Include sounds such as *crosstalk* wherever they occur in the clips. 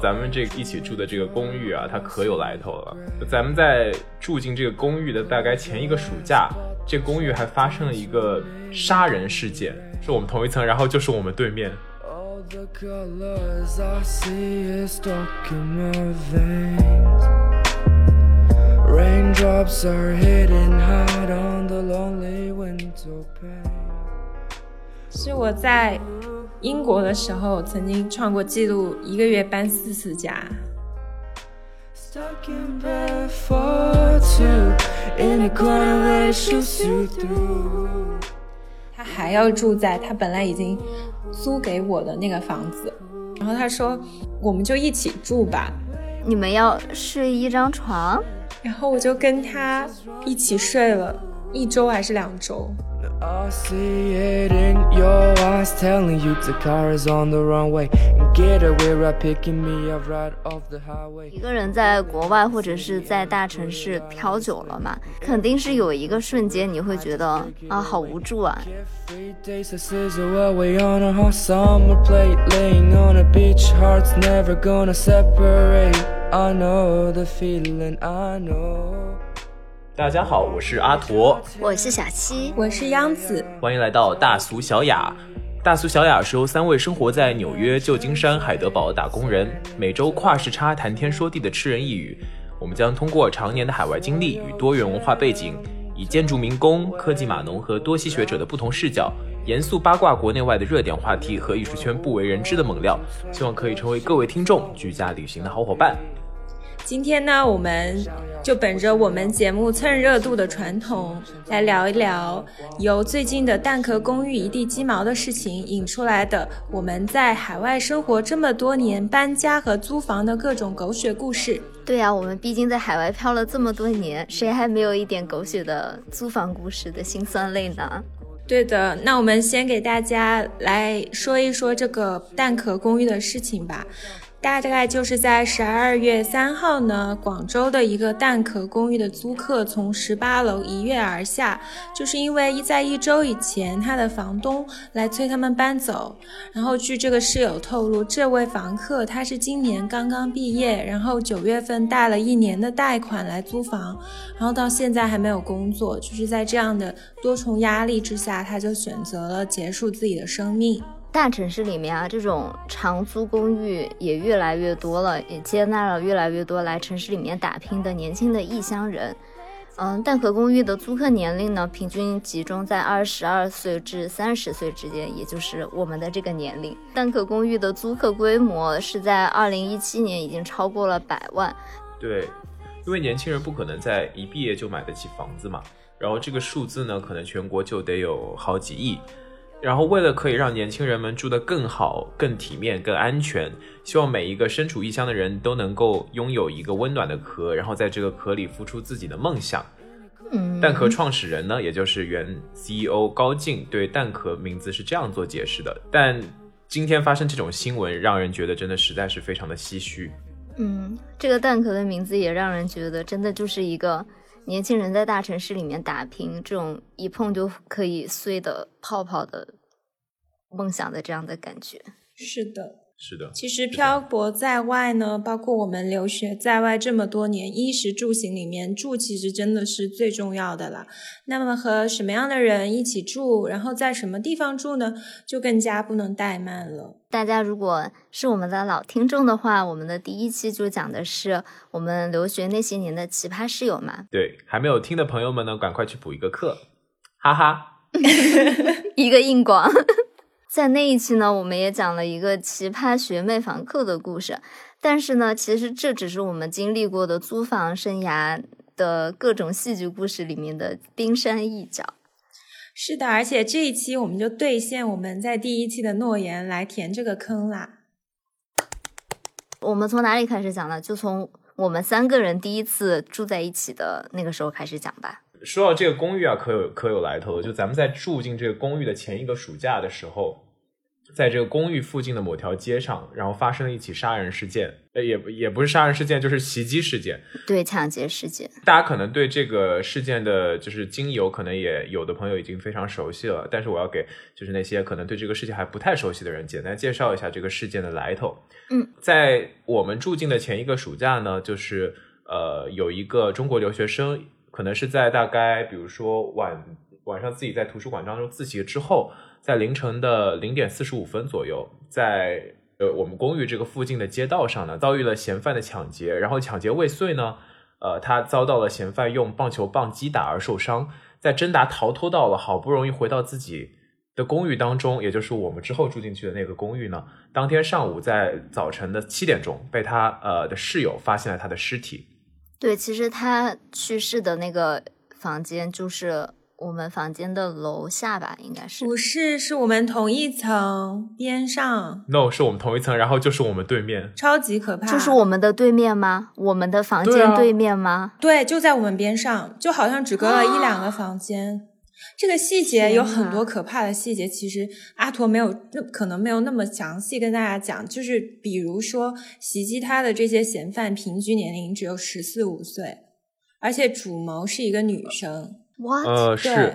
咱们这一起住的这个公寓啊，它可有来头了。咱们在住进这个公寓的大概前一个暑假，这公寓还发生了一个杀人事件，是我们同一层，然后就是我们对面。是我在英国的时候曾经创过记录，一个月搬四次家。他还要住在他本来已经租给我的那个房子，然后他说我们就一起住吧。你们要睡一张床？然后我就跟他一起睡了一周还是两周。一个人在国外或者是在大城市漂久了嘛，肯定是有一个瞬间你会觉得啊，好无助啊。大家好，我是阿驼，我是小七，我是央子，欢迎来到大俗小雅。大俗小雅是由三位生活在纽约、旧金山、海德堡的打工人，每周跨时差谈天说地的吃人一语。我们将通过常年的海外经历与多元文化背景，以建筑民工、科技码农和多栖学者的不同视角，严肃八卦国内外的热点话题和艺术圈不为人知的猛料，希望可以成为各位听众居家旅行的好伙伴。今天呢，我们就本着我们节目蹭热度的传统，来聊一聊由最近的蛋壳公寓一地鸡毛的事情引出来的我们在海外生活这么多年搬家和租房的各种狗血故事。对呀，我们毕竟在海外漂了这么多年，谁还没有一点狗血的租房故事的辛酸泪呢？对的，那我们先给大家来说一说这个蛋壳公寓的事情吧。大概就是在十二月三号呢，广州的一个蛋壳公寓的租客从十八楼一跃而下，就是因为一在一周以前，他的房东来催他们搬走。然后据这个室友透露，这位房客他是今年刚刚毕业，然后九月份贷了一年的贷款来租房，然后到现在还没有工作，就是在这样的多重压力之下，他就选择了结束自己的生命。大城市里面啊，这种长租公寓也越来越多了，也接纳了越来越多来城市里面打拼的年轻的异乡人。嗯，蛋壳公寓的租客年龄呢，平均集中在二十二岁至三十岁之间，也就是我们的这个年龄。蛋壳公寓的租客规模是在二零一七年已经超过了百万。对，因为年轻人不可能在一毕业就买得起房子嘛，然后这个数字呢，可能全国就得有好几亿。然后，为了可以让年轻人们住得更好、更体面、更安全，希望每一个身处异乡的人都能够拥有一个温暖的壳，然后在这个壳里孵出自己的梦想。嗯，蛋壳创始人呢，也就是原 CEO 高进对蛋壳名字是这样做解释的。但今天发生这种新闻，让人觉得真的实在是非常的唏嘘。嗯，这个蛋壳的名字也让人觉得真的就是一个。年轻人在大城市里面打拼，这种一碰就可以碎的泡泡的梦想的这样的感觉，是的。是的，其实漂泊在外呢，包括我们留学在外这么多年，衣食住行里面住其实真的是最重要的了。那么和什么样的人一起住，然后在什么地方住呢，就更加不能怠慢了。大家如果是我们的老听众的话，我们的第一期就讲的是我们留学那些年的奇葩室友嘛。对，还没有听的朋友们呢，赶快去补一个课，哈哈，*laughs* 一个硬广。在那一期呢，我们也讲了一个奇葩学妹房客的故事，但是呢，其实这只是我们经历过的租房生涯的各种戏剧故事里面的冰山一角。是的，而且这一期我们就兑现我们在第一期的诺言，来填这个坑啦。我们从哪里开始讲呢？就从我们三个人第一次住在一起的那个时候开始讲吧。说到这个公寓啊，可有可有来头了。就咱们在住进这个公寓的前一个暑假的时候。在这个公寓附近的某条街上，然后发生了一起杀人事件，呃，也不也不是杀人事件，就是袭击事件。对，抢劫事件。大家可能对这个事件的就是经由，可能也有的朋友已经非常熟悉了，但是我要给就是那些可能对这个事件还不太熟悉的人，简单介绍一下这个事件的来头。嗯，在我们住进的前一个暑假呢，就是呃，有一个中国留学生，可能是在大概比如说晚晚上自己在图书馆当中自习之后。在凌晨的零点四十五分左右，在呃我们公寓这个附近的街道上呢，遭遇了嫌犯的抢劫。然后抢劫未遂呢，呃，他遭到了嫌犯用棒球棒击打而受伤。在挣扎逃脱到了好不容易回到自己的公寓当中，也就是我们之后住进去的那个公寓呢，当天上午在早晨的七点钟，被他呃的室友发现了他的尸体。对，其实他去世的那个房间就是。我们房间的楼下吧，应该是不是？是我们同一层边上。No，是我们同一层，然后就是我们对面，超级可怕。就是我们的对面吗？我们的房间对面吗？对，就在我们边上，就好像只隔了一两个房间。这个细节有很多可怕的细节，其实阿驼没有，可能没有那么详细跟大家讲。就是比如说，袭击他的这些嫌犯平均年龄只有十四五岁，而且主谋是一个女生。呃，是，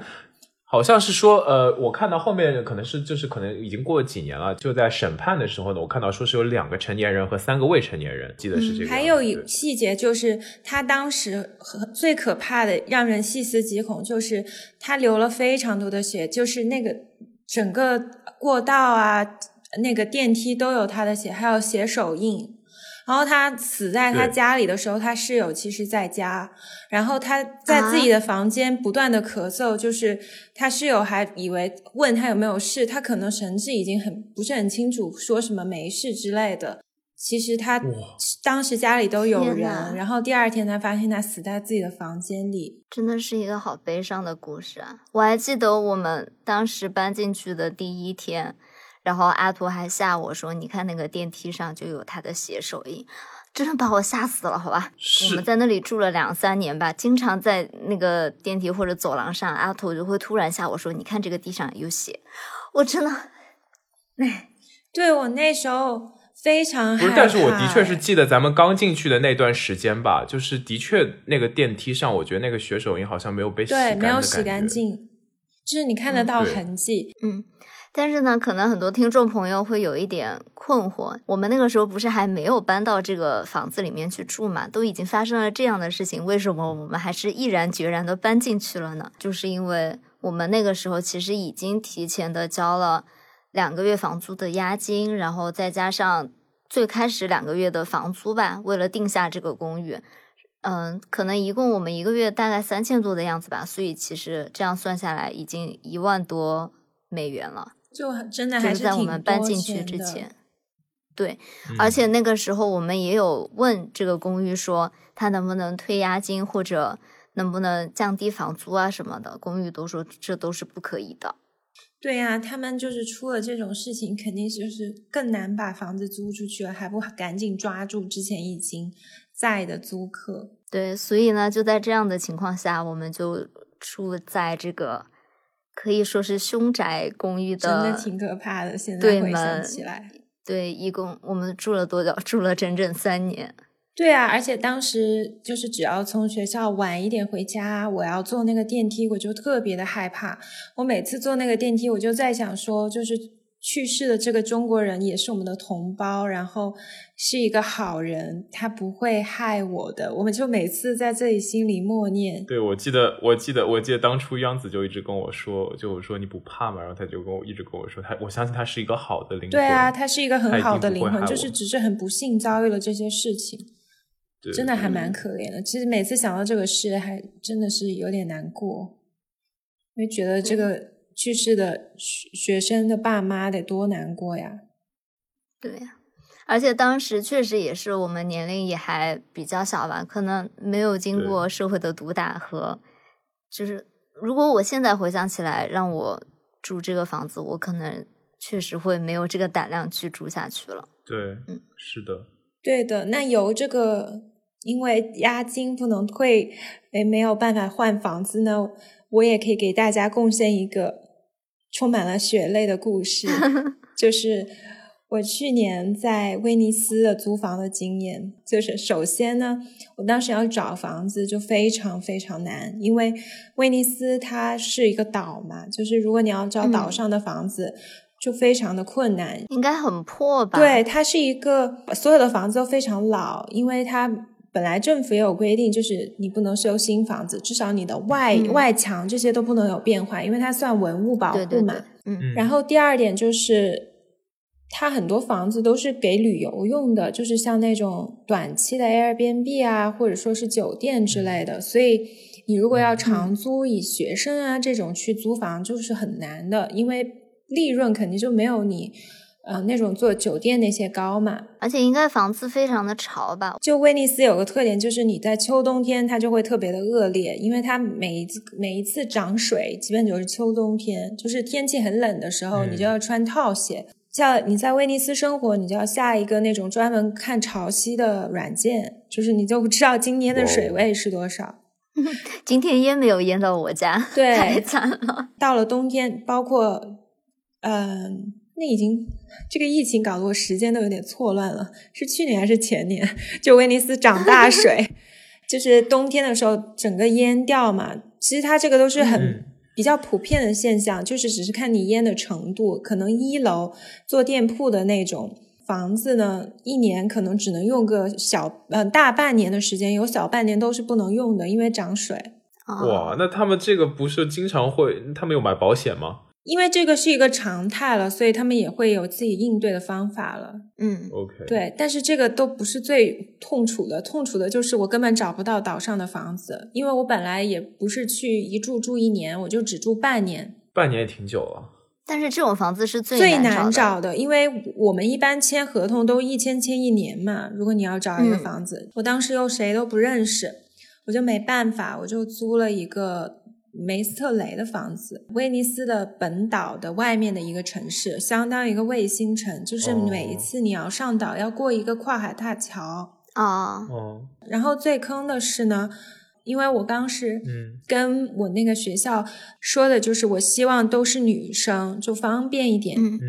好像是说，呃，我看到后面可能是就是可能已经过了几年了，就在审判的时候呢，我看到说是有两个成年人和三个未成年人，记得是这个。还有一细节就是他当时最可怕的，让人细思极恐，就是他流了非常多的血，就是那个整个过道啊，那个电梯都有他的血，还有血手印。然后他死在他家里的时候，他室友其实在家。然后他在自己的房间不断的咳嗽，就是他室友还以为问他有没有事，他可能神志已经很不是很清楚，说什么没事之类的。其实他当时家里都有人，然后第二天他发现他死在自己的房间里，真的是一个好悲伤的故事啊！我还记得我们当时搬进去的第一天。然后阿图还吓我说：“你看那个电梯上就有他的血手印，真的把我吓死了，好吧？我们在那里住了两三年吧，经常在那个电梯或者走廊上，阿图就会突然吓我说：‘你看这个地上有血。’我真的，哎，对我那时候非常不是，但是我的确是记得咱们刚进去的那段时间吧，就是的确那个电梯上，我觉得那个血手印好像没有被洗对，没有洗干净，就是你看得到痕迹，嗯。”但是呢，可能很多听众朋友会有一点困惑，我们那个时候不是还没有搬到这个房子里面去住嘛？都已经发生了这样的事情，为什么我们还是毅然决然的搬进去了呢？就是因为我们那个时候其实已经提前的交了两个月房租的押金，然后再加上最开始两个月的房租吧，为了定下这个公寓，嗯，可能一共我们一个月大概三千多的样子吧，所以其实这样算下来已经一万多美元了。就真的还是在我们搬进去之前，对，而且那个时候我们也有问这个公寓说，他能不能退押金或者能不能降低房租啊什么的，公寓都说这都是不可以的。对呀，他们就是出了这种事情，肯定就是更难把房子租出去了，还不赶紧抓住之前已经在的租客。对，所以呢，就在这样的情况下，我们就住在这个。可以说是凶宅公寓的，真的挺可怕的。现在回想起来，对，一共我们住了多久？住了整整三年。对啊，而且当时就是只要从学校晚一点回家，我要坐那个电梯，我就特别的害怕。我每次坐那个电梯，我就在想说，就是。去世的这个中国人也是我们的同胞，然后是一个好人，他不会害我的。我们就每次在这里心里默念。对，我记得，我记得，我记得当初央子就一直跟我说，就我说你不怕嘛？然后他就跟我一直跟我说，他我相信他是一个好的灵魂。对啊，他是一个很好的灵魂，就是只是很不幸遭遇了这些事情，真的还蛮可怜的。其实每次想到这个事，还真的是有点难过，因为觉得这个。去世的学学生的爸妈得多难过呀！对呀，而且当时确实也是我们年龄也还比较小吧，可能没有经过社会的毒打和，就是如果我现在回想起来让我住这个房子，我可能确实会没有这个胆量去住下去了。对，嗯，是的，对的。那由这个因为押金不能退，哎，没有办法换房子呢，我也可以给大家贡献一个。充满了血泪的故事，*laughs* 就是我去年在威尼斯的租房的经验，就是首先呢，我当时要找房子就非常非常难，因为威尼斯它是一个岛嘛，就是如果你要找岛上的房子。就非常的困难，应该很破吧？对，它是一个所有的房子都非常老，因为它本来政府也有规定，就是你不能修新房子，至少你的外外墙这些都不能有变化，因为它算文物保护嘛。嗯。然后第二点就是，它很多房子都是给旅游用的，就是像那种短期的 Airbnb 啊，或者说是酒店之类的，所以你如果要长租，以学生啊这种去租房，就是很难的，因为。利润肯定就没有你，呃，那种做酒店那些高嘛。而且应该房子非常的潮吧？就威尼斯有个特点，就是你在秋冬天它就会特别的恶劣，因为它每一次每一次涨水，基本就是秋冬天，就是天气很冷的时候，你就要穿套鞋。像你在威尼斯生活，你就要下一个那种专门看潮汐的软件，就是你就知道今天的水位是多少。*laughs* 今天淹没有淹到我家，对，*laughs* 太惨了。到了冬天，包括。嗯，那已经这个疫情搞得我时间都有点错乱了，是去年还是前年？*laughs* 就威尼斯涨大水，就是冬天的时候整个淹掉嘛。其实它这个都是很比较普遍的现象，就是只是看你淹的程度。可能一楼做店铺的那种房子呢，一年可能只能用个小呃大半年的时间，有小半年都是不能用的，因为涨水。哇，那他们这个不是经常会？他们有买保险吗？因为这个是一个常态了，所以他们也会有自己应对的方法了。嗯，OK，对，但是这个都不是最痛楚的，痛楚的就是我根本找不到岛上的房子，因为我本来也不是去一住住一年，我就只住半年。半年也挺久了。但是这种房子是最最难找的，因为我们一般签合同都一签签一年嘛。如果你要找一个房子，我当时又谁都不认识，我就没办法，我就租了一个。梅斯特雷的房子，威尼斯的本岛的外面的一个城市，相当于一个卫星城，就是每一次你要上岛要过一个跨海大桥啊。哦。然后最坑的是呢，因为我当时跟我那个学校说的就是我希望都是女生，就方便一点。嗯嗯。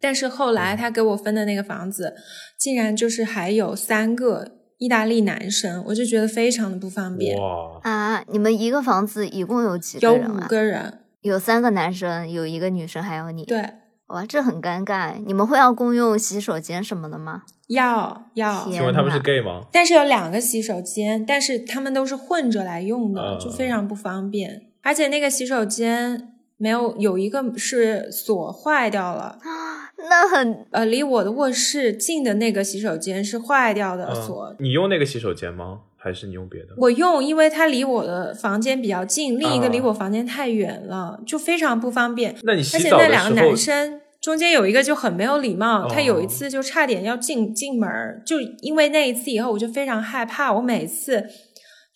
但是后来他给我分的那个房子，竟然就是还有三个。意大利男生，我就觉得非常的不方便。哇啊！你们一个房子一共有几个人？有五个人，有三个男生，有一个女生，还有你。对，哇，这很尴尬。你们会要共用洗手间什么的吗？要要。请问他们是 gay 吗？但是有两个洗手间，但是他们都是混着来用的，就非常不方便。而且那个洗手间没有有一个是锁坏掉了。那很呃，离我的卧室近的那个洗手间是坏掉的锁。你用那个洗手间吗？还是你用别的？我用，因为它离我的房间比较近，另一个离我房间太远了，就非常不方便。那你洗澡的时候，而且那两个男生中间有一个就很没有礼貌，他有一次就差点要进进门，就因为那一次以后，我就非常害怕，我每次。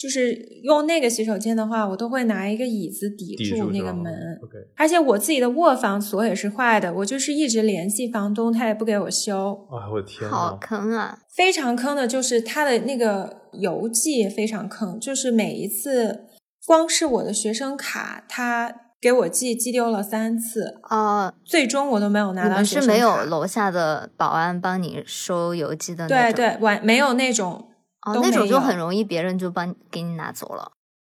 就是用那个洗手间的话，我都会拿一个椅子抵住那个门。而且我自己的卧房锁也是坏的，我就是一直联系房东，他也不给我修。啊，我的天！好坑啊！非常坑的，就是他的那个邮寄也非常坑，就是每一次，光是我的学生卡，他给我寄寄丢了三次啊，最终我都没有拿到。是没有楼下的保安帮你收邮寄的？对对，完没有那种。哦，那种就很容易，别人就帮给你拿走了。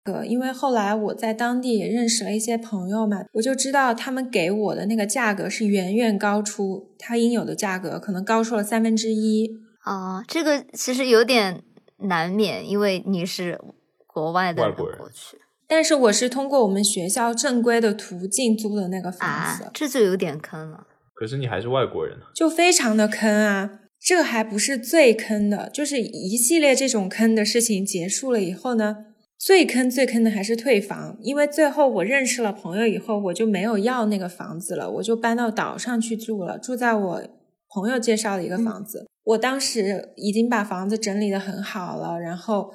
呃，因为后来我在当地也认识了一些朋友嘛，我就知道他们给我的那个价格是远远高出他应有的价格，可能高出了三分之一。啊，这个其实有点难免，因为你是国外的人过去。但是我是通过我们学校正规的途径租的那个房子，这就有点坑了。可是你还是外国人就非常的坑啊。这还不是最坑的，就是一系列这种坑的事情结束了以后呢，最坑最坑的还是退房，因为最后我认识了朋友以后，我就没有要那个房子了，我就搬到岛上去住了，住在我朋友介绍的一个房子。我当时已经把房子整理的很好了，然后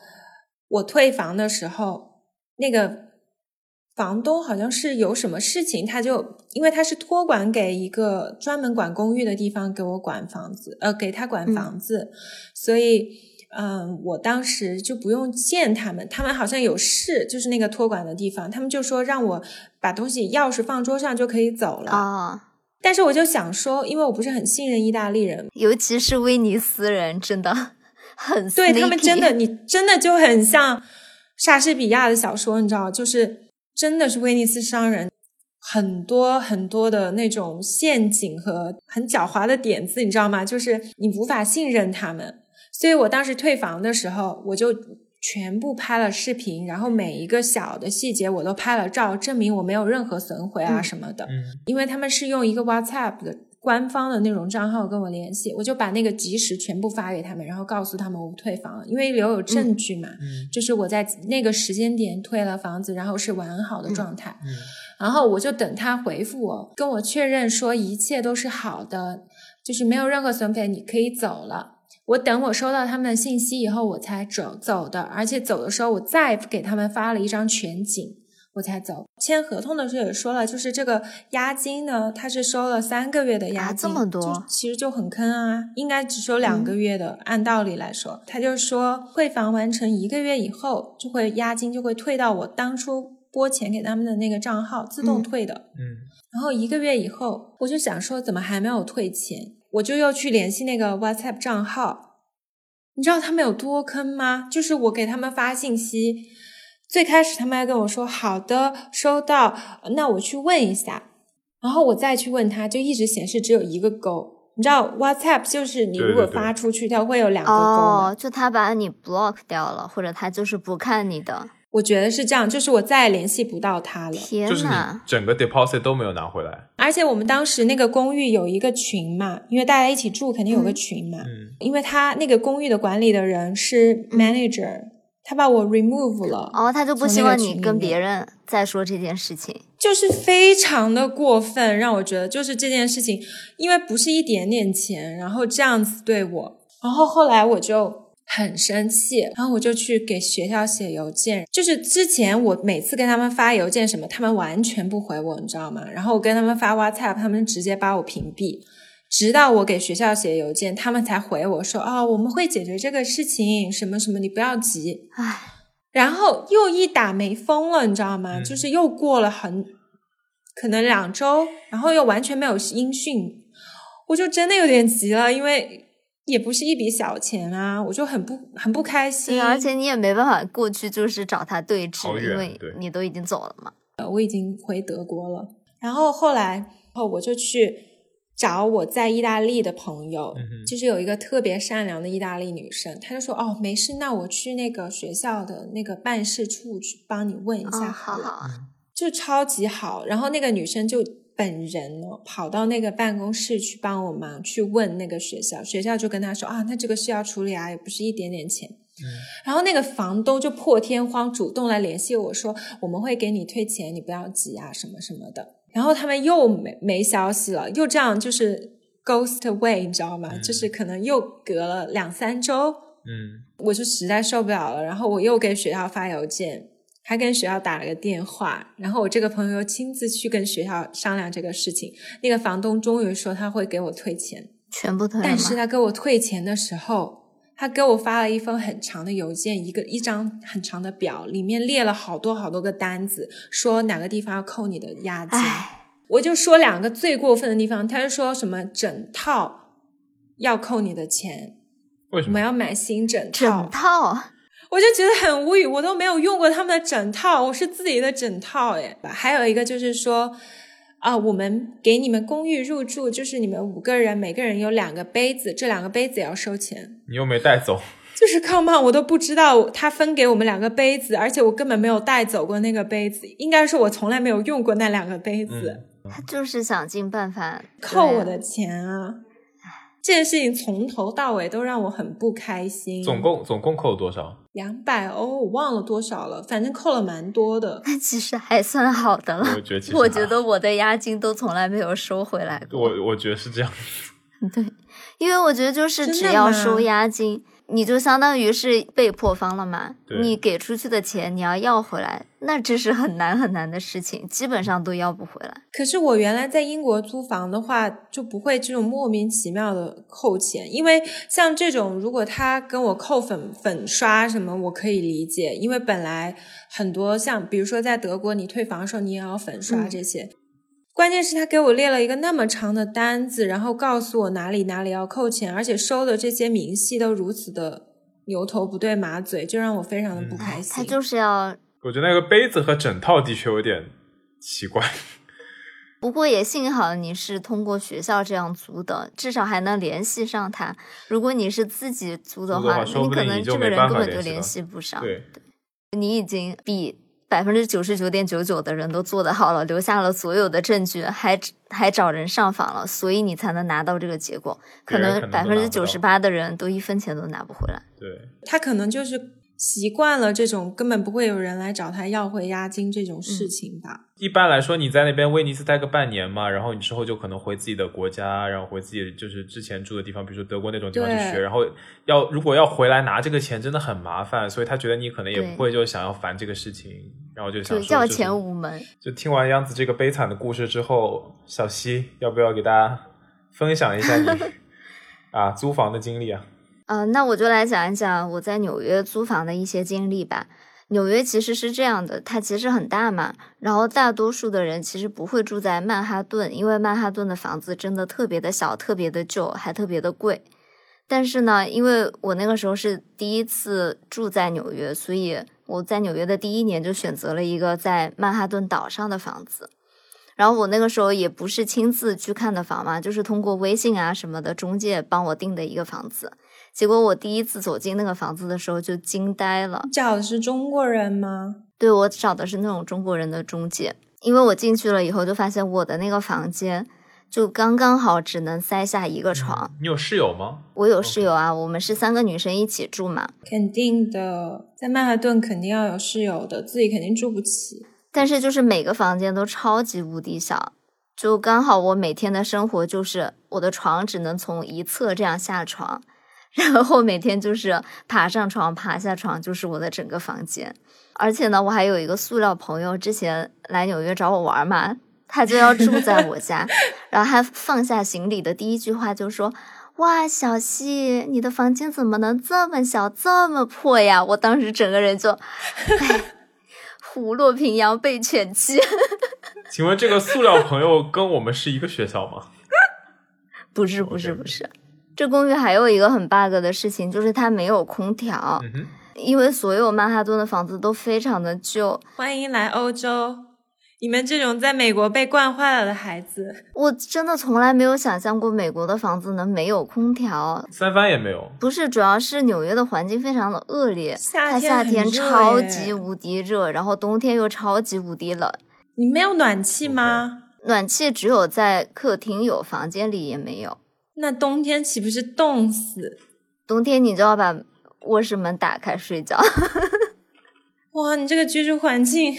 我退房的时候，那个。房东好像是有什么事情，他就因为他是托管给一个专门管公寓的地方给我管房子，呃，给他管房子，所以，嗯，我当时就不用见他们，他们好像有事，就是那个托管的地方，他们就说让我把东西钥匙放桌上就可以走了啊。但是我就想说，因为我不是很信任意大利人，尤其是威尼斯人，真的很对他们真的，你真的就很像莎士比亚的小说，你知道，就是真的是威尼斯商人。很多很多的那种陷阱和很狡猾的点子，你知道吗？就是你无法信任他们，所以我当时退房的时候，我就全部拍了视频，然后每一个小的细节我都拍了照，证明我没有任何损毁啊什么的。嗯，因为他们是用一个 WhatsApp 的官方的那种账号跟我联系，我就把那个及时全部发给他们，然后告诉他们我退房了，因为留有证据嘛。嗯，就是我在那个时间点退了房子，然后是完好的状态。嗯。然后我就等他回复我，跟我确认说一切都是好的，就是没有任何损费，你可以走了。我等我收到他们的信息以后，我才走走的。而且走的时候，我再给他们发了一张全景，我才走。签合同的时候也说了，就是这个押金呢，他是收了三个月的押金，这么多，其实就很坑啊，应该只收两个月的。按道理来说，他就说退房完成一个月以后，就会押金就会退到我当初。拨钱给他们的那个账号自动退的，嗯，然后一个月以后，我就想说怎么还没有退钱，我就又去联系那个 WhatsApp 账号，你知道他们有多坑吗？就是我给他们发信息，最开始他们还跟我说好的收到，那我去问一下，然后我再去问他，就一直显示只有一个勾，你知道 WhatsApp 就是你如果发出去，它会有两个勾，哦，就他把你 block 掉了，或者他就是不看你的。我觉得是这样，就是我再也联系不到他了。天就是你整个 deposit 都没有拿回来。而且我们当时那个公寓有一个群嘛，因为大家一起住，肯定有个群嘛。嗯。因为他那个公寓的管理的人是 manager，他把我 remove 了。哦，他就不希望你跟别人再说这件事情，就是非常的过分，让我觉得就是这件事情，因为不是一点点钱，然后这样子对我，然后后来我就。很生气，然后我就去给学校写邮件。就是之前我每次跟他们发邮件什么，他们完全不回我，你知道吗？然后我跟他们发 WhatsApp，他们直接把我屏蔽。直到我给学校写邮件，他们才回我说：“哦，我们会解决这个事情，什么什么，你不要急。”唉，然后又一打没风了，你知道吗？就是又过了很可能两周，然后又完全没有音讯，我就真的有点急了，因为。也不是一笔小钱啊，我就很不很不开心。而且你也没办法过去，就是找他对质，因为你都已经走了嘛。我已经回德国了，然后后来后我就去找我在意大利的朋友，就是有一个特别善良的意大利女生，她就说：“哦，没事，那我去那个学校的那个办事处去帮你问一下。”好好，就超级好。然后那个女生就。本人呢，跑到那个办公室去帮我忙，去问那个学校，学校就跟她说啊，那这个需要处理啊，也不是一点点钱。嗯，然后那个房东就破天荒主动来联系我说，我们会给你退钱，你不要急啊，什么什么的。然后他们又没没消息了，又这样就是 ghost away，你知道吗？就是可能又隔了两三周。嗯，我就实在受不了了，然后我又给学校发邮件。还跟学校打了个电话，然后我这个朋友亲自去跟学校商量这个事情。那个房东终于说他会给我退钱，全部退。但是他给我退钱的时候，他给我发了一封很长的邮件，一个一张很长的表，里面列了好多好多个单子，说哪个地方要扣你的押金。我就说两个最过分的地方，他就说什么整套要扣你的钱，为什么我要买新枕套？整套。*laughs* 我就觉得很无语，我都没有用过他们的整套，我是自己的整套哎。还有一个就是说，啊，我们给你们公寓入住，就是你们五个人，每个人有两个杯子，这两个杯子也要收钱。你又没带走，*laughs* 就是 come on，我都不知道他分给我们两个杯子，而且我根本没有带走过那个杯子，应该是我从来没有用过那两个杯子。他就是想尽办法扣我的钱啊！这件事情从头到尾都让我很不开心。总共总共扣了多少？两百欧，我忘了多少了，反正扣了蛮多的。那其实还算好的了。我觉得，我觉得我的押金都从来没有收回来过。我我觉得是这样。*laughs* 对，因为我觉得就是只要收押金。你就相当于是被破方了嘛？你给出去的钱你要要回来，那这是很难很难的事情，基本上都要不回来。可是我原来在英国租房的话，就不会这种莫名其妙的扣钱，因为像这种如果他跟我扣粉粉刷什么，我可以理解，因为本来很多像比如说在德国你退房的时候你也要粉刷这些。关键是他给我列了一个那么长的单子，然后告诉我哪里哪里要扣钱，而且收的这些明细都如此的牛头不对马嘴，就让我非常的不开心。他就是要，*laughs* 我觉得那个杯子和枕套的确有点奇怪。*laughs* 不过也幸好你是通过学校这样租的，至少还能联系上他。如果你是自己租的话，你可能这个人根本就联系不上。对，你已经比。百分之九十九点九九的人都做得好了，留下了所有的证据，还还找人上访了，所以你才能拿到这个结果。可能百分之九十八的人都一分钱都拿不回来。对，他可能就是习惯了这种根本不会有人来找他要回押金这种事情吧。一般来说，你在那边威尼斯待个半年嘛，然后你之后就可能回自己的国家，然后回自己就是之前住的地方，比如说德国那种地方去学。然后要如果要回来拿这个钱，真的很麻烦，所以他觉得你可能也不会就想要烦这个事情，然后就想叫钱无门。就听完央子这个悲惨的故事之后，小西要不要给大家分享一下你 *laughs* 啊租房的经历啊？嗯，那我就来讲一讲我在纽约租房的一些经历吧。纽约其实是这样的，它其实很大嘛，然后大多数的人其实不会住在曼哈顿，因为曼哈顿的房子真的特别的小，特别的旧，还特别的贵。但是呢，因为我那个时候是第一次住在纽约，所以我在纽约的第一年就选择了一个在曼哈顿岛上的房子。然后我那个时候也不是亲自去看的房嘛，就是通过微信啊什么的中介帮我订的一个房子。结果我第一次走进那个房子的时候就惊呆了。找的是中国人吗？对，我找的是那种中国人的中介。因为我进去了以后就发现我的那个房间就刚刚好只能塞下一个床。你有室友吗？我有室友啊，我们是三个女生一起住嘛。肯定的，在曼哈顿肯定要有室友的，自己肯定住不起。但是就是每个房间都超级无敌小，就刚好我每天的生活就是我的床只能从一侧这样下床。然后每天就是爬上床，爬下床，就是我的整个房间。而且呢，我还有一个塑料朋友，之前来纽约找我玩嘛，他就要住在我家。*laughs* 然后他放下行李的第一句话就说：“哇，小西，你的房间怎么能这么小，这么破呀？”我当时整个人就，哎，虎落平阳被犬欺。*laughs* 请问这个塑料朋友跟我们是一个学校吗？*laughs* 不是，不是，不是。这公寓还有一个很 bug 的事情，就是它没有空调，因为所有曼哈顿的房子都非常的旧。欢迎来欧洲，你们这种在美国被惯坏了的孩子，我真的从来没有想象过美国的房子能没有空调，三番也没有。不是，主要是纽约的环境非常的恶劣，它夏天超级无敌热，然后冬天又超级无敌冷。你没有暖气吗？暖气只有在客厅有，房间里也没有。那冬天岂不是冻死？冬天你就要把卧室门打开睡觉。*laughs* 哇，你这个居住环境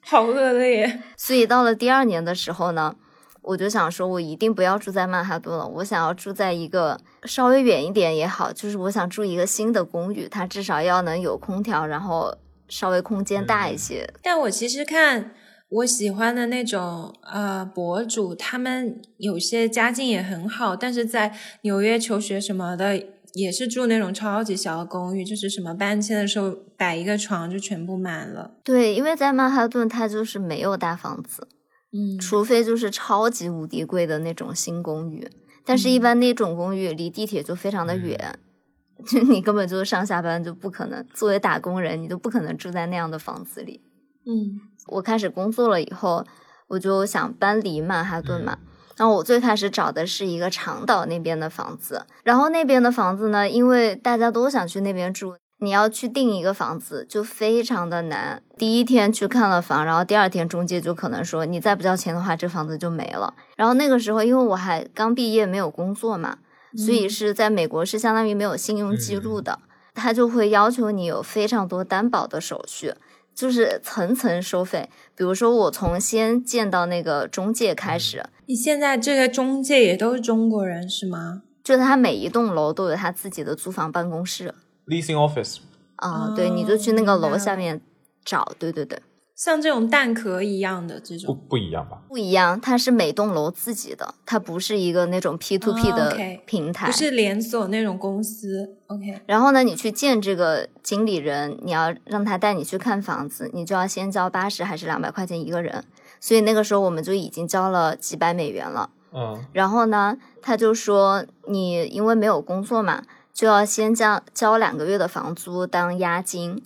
好恶劣。所以到了第二年的时候呢，我就想说，我一定不要住在曼哈顿了，我想要住在一个稍微远一点也好，就是我想住一个新的公寓，它至少要能有空调，然后稍微空间大一些。但我其实看。我喜欢的那种呃博主，他们有些家境也很好，但是在纽约求学什么的，也是住那种超级小的公寓，就是什么搬迁的时候摆一个床就全部满了。对，因为在曼哈顿它就是没有大房子，嗯，除非就是超级无敌贵的那种新公寓，但是一般那种公寓离地铁就非常的远，*laughs* 就你根本就上下班就不可能，作为打工人你都不可能住在那样的房子里，嗯。我开始工作了以后，我就想搬离曼哈顿嘛。然后我最开始找的是一个长岛那边的房子。然后那边的房子呢，因为大家都想去那边住，你要去订一个房子就非常的难。第一天去看了房，然后第二天中介就可能说你再不交钱的话，这房子就没了。然后那个时候，因为我还刚毕业没有工作嘛，所以是在美国是相当于没有信用记录的，他就会要求你有非常多担保的手续。就是层层收费，比如说我从先见到那个中介开始。你现在这个中介也都是中国人是吗？就是他每一栋楼都有他自己的租房办公室，leasing office。啊，对，你就去那个楼下面找。对对对。像这种蛋壳一样的这种不不一样吧？不一样，它是每栋楼自己的，它不是一个那种 P to P 哦的平台。不是连锁那种公司。OK，然后呢，你去见这个经理人，你要让他带你去看房子，你就要先交八十还是两百块钱一个人。所以那个时候我们就已经交了几百美元了。嗯然后呢，他就说你因为没有工作嘛，就要先交交两个月的房租当押金，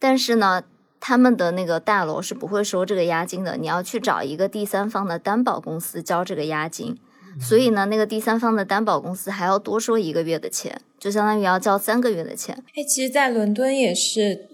但是呢，他们的那个大楼是不会收这个押金的，你要去找一个第三方的担保公司交这个押金。所以呢，那个第三方的担保公司还要多收一个月的钱，就相当于要交三个月的钱。哎，其实，在伦敦也是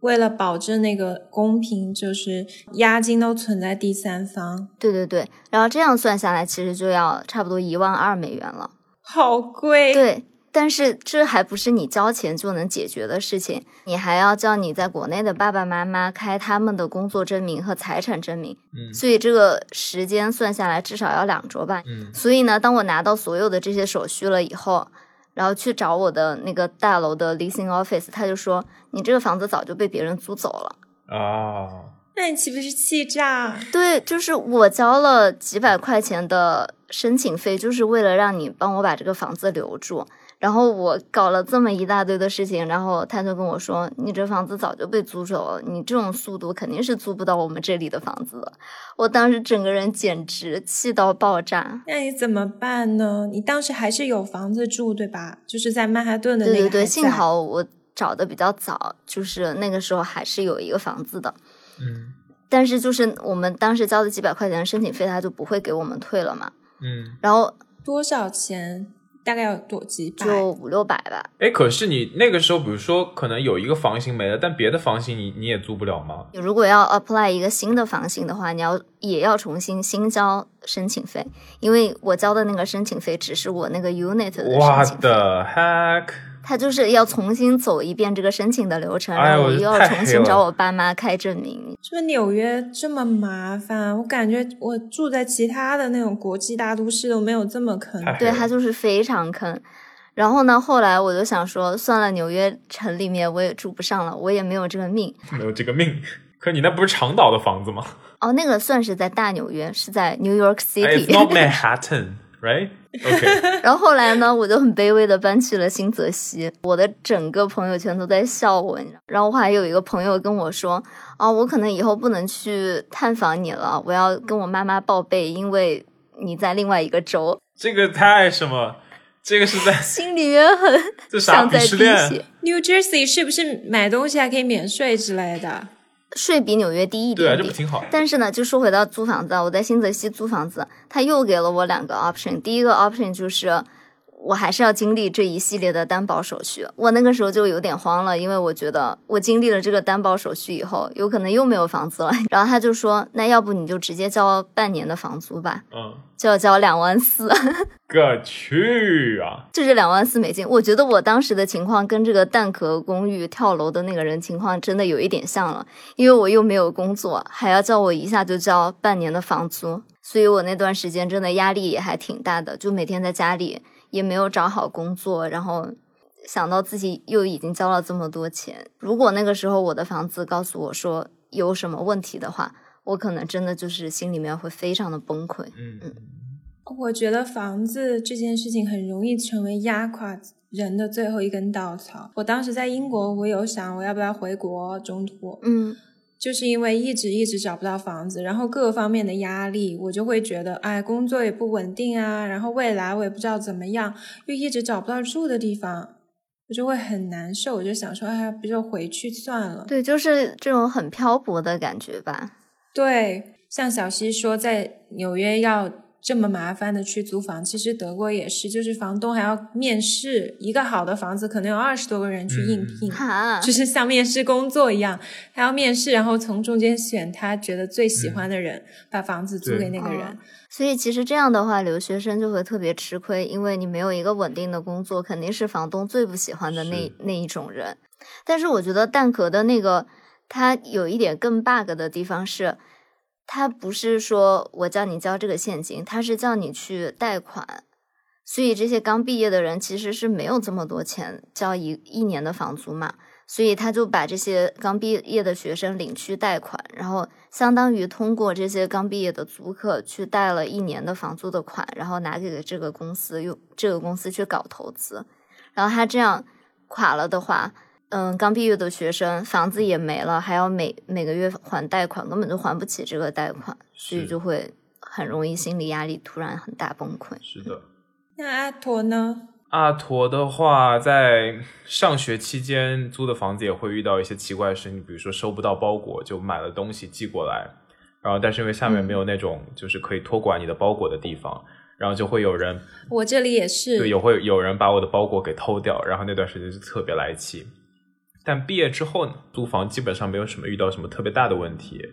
为了保证那个公平，就是押金都存在第三方，对对对，然后这样算下来，其实就要差不多一万二美元了。好贵。对，但是这还不是你交钱就能解决的事情，你还要叫你在国内的爸爸妈妈开他们的工作证明和财产证明，嗯所以这个时间算下来至少要两周吧。嗯所以呢，当我拿到所有的这些手续了以后，然后去找我的那个大楼的 leasing office，他就说你这个房子早就被别人租走了。啊，那你岂不是气炸？对，就是我交了几百块钱的申请费，就是为了让你帮我把这个房子留住。然后我搞了这么一大堆的事情，然后他就跟我说：“你这房子早就被租走了，你这种速度肯定是租不到我们这里的房子的。”我当时整个人简直气到爆炸。那你怎么办呢？你当时还是有房子住对吧？就是在曼哈顿的那对对对，幸好我找的比较早，就是那个时候还是有一个房子的。嗯但是就是我们当时交的几百块钱申请费，他就不会给我们退了嘛。嗯，然后多少钱？大概要多几百？就五六百吧。哎，可是你那个时候，比如说可能有一个房型没了，但别的房型你你也租不了吗？你如果要 apply 一个新的房型的话，你要也要重新新交申请费，因为我交的那个申请费只是我那个 unit 的申请费！他就是要重新走一遍这个申请的流程，哎然后又要重新找我爸妈开证明。是不是纽约这么麻烦？我感觉我住在其他的那种国际大都市都没有这么坑。对，他就是非常坑。然后呢，后来我就想说，算了，纽约城里面我也住不上了，我也没有这个命。没有这个命。可你那不是长岛的房子吗哦，那个算是在大纽约，是在 New York 哎 City。？It's *laughs* not Manhattan, right? *laughs* OK，然后后来呢，我就很卑微的搬去了新泽西，我的整个朋友圈都在笑我。你知道然后我还有一个朋友跟我说，啊，我可能以后不能去探访你了，我要跟我妈妈报备，因为你在另外一个州，这个太什么？这个是在 *laughs* 心里面很这啥鄙像在滴视链血。New Jersey 是不是买东西还可以免税之类的？税比纽约低一对啊，点点。这不挺好？但是呢，就说回到租房子啊，我在新泽西租房子，他又给了我两个 option。第一个 option 就是我还是要经历这一系列的担保手续。我那个时候就有点慌了，因为我觉得我经历了这个担保手续以后，有可能又没有房子了。*laughs* 然后他就说，那要不你就直接交半年的房租吧，嗯，就要交两万四。*laughs* 个去啊！就是两万四美金。我觉得我当时的情况跟这个蛋壳公寓跳楼的那个人情况真的有一点像了，因为我又没有工作，还要叫我一下就交半年的房租，所以我那段时间真的压力也还挺大的，就每天在家里也没有找好工作，然后。想到自己又已经交了这么多钱，如果那个时候我的房子告诉我说有什么问题的话，我可能真的就是心里面会非常的崩溃。嗯，我觉得房子这件事情很容易成为压垮人的最后一根稻草。我当时在英国，我有想我要不要回国中途，嗯，就是因为一直一直找不到房子，然后各个方面的压力，我就会觉得，哎，工作也不稳定啊，然后未来我也不知道怎么样，又一直找不到住的地方，我就会很难受。我就想说，哎，不就回去算了。对，就是这种很漂泊的感觉吧。对，像小溪说，在纽约要这么麻烦的去租房，其实德国也是，就是房东还要面试，一个好的房子可能有二十多个人去应聘，哈，*laughs* 就是像面试工作一样，他要面试，然后从中间选他觉得最喜欢的人，把房子租给那个人。哦。所以其实这样的话，留学生就会特别吃亏，因为你没有一个稳定的工作，肯定是房东最不喜欢的那那一种人。但是我觉得蛋壳的那个，它有一点更 bug 的地方是，他不是说我叫你交这个现金，他是叫你去贷款。所以这些刚毕业的人其实是没有这么多钱交一一年的房租嘛，所以他就把这些刚毕业的学生领去贷款，然后相当于通过这些刚毕业的租客去贷了一年的房租的款，然后拿给了这个公司，用这个公司去搞投资。然后他这样垮了的话，嗯，刚毕业的学生房子也没了，还要每每个月还贷款，根本就还不起这个贷款，所以就会很容易心理压力突然很大崩溃。是的。那阿驼呢？阿驼的话，在上学期间租的房子也会遇到一些奇怪的事情，比如说收不到包裹，就买了东西寄过来，然后但是因为下面没有那种就是可以托管你的包裹的地方，然后就会有人，我这里也是，对，有会有人把我的包裹给偷掉，然后那段时间就特别来气。但毕业之后呢，租房基本上没有什么遇到什么特别大的问题。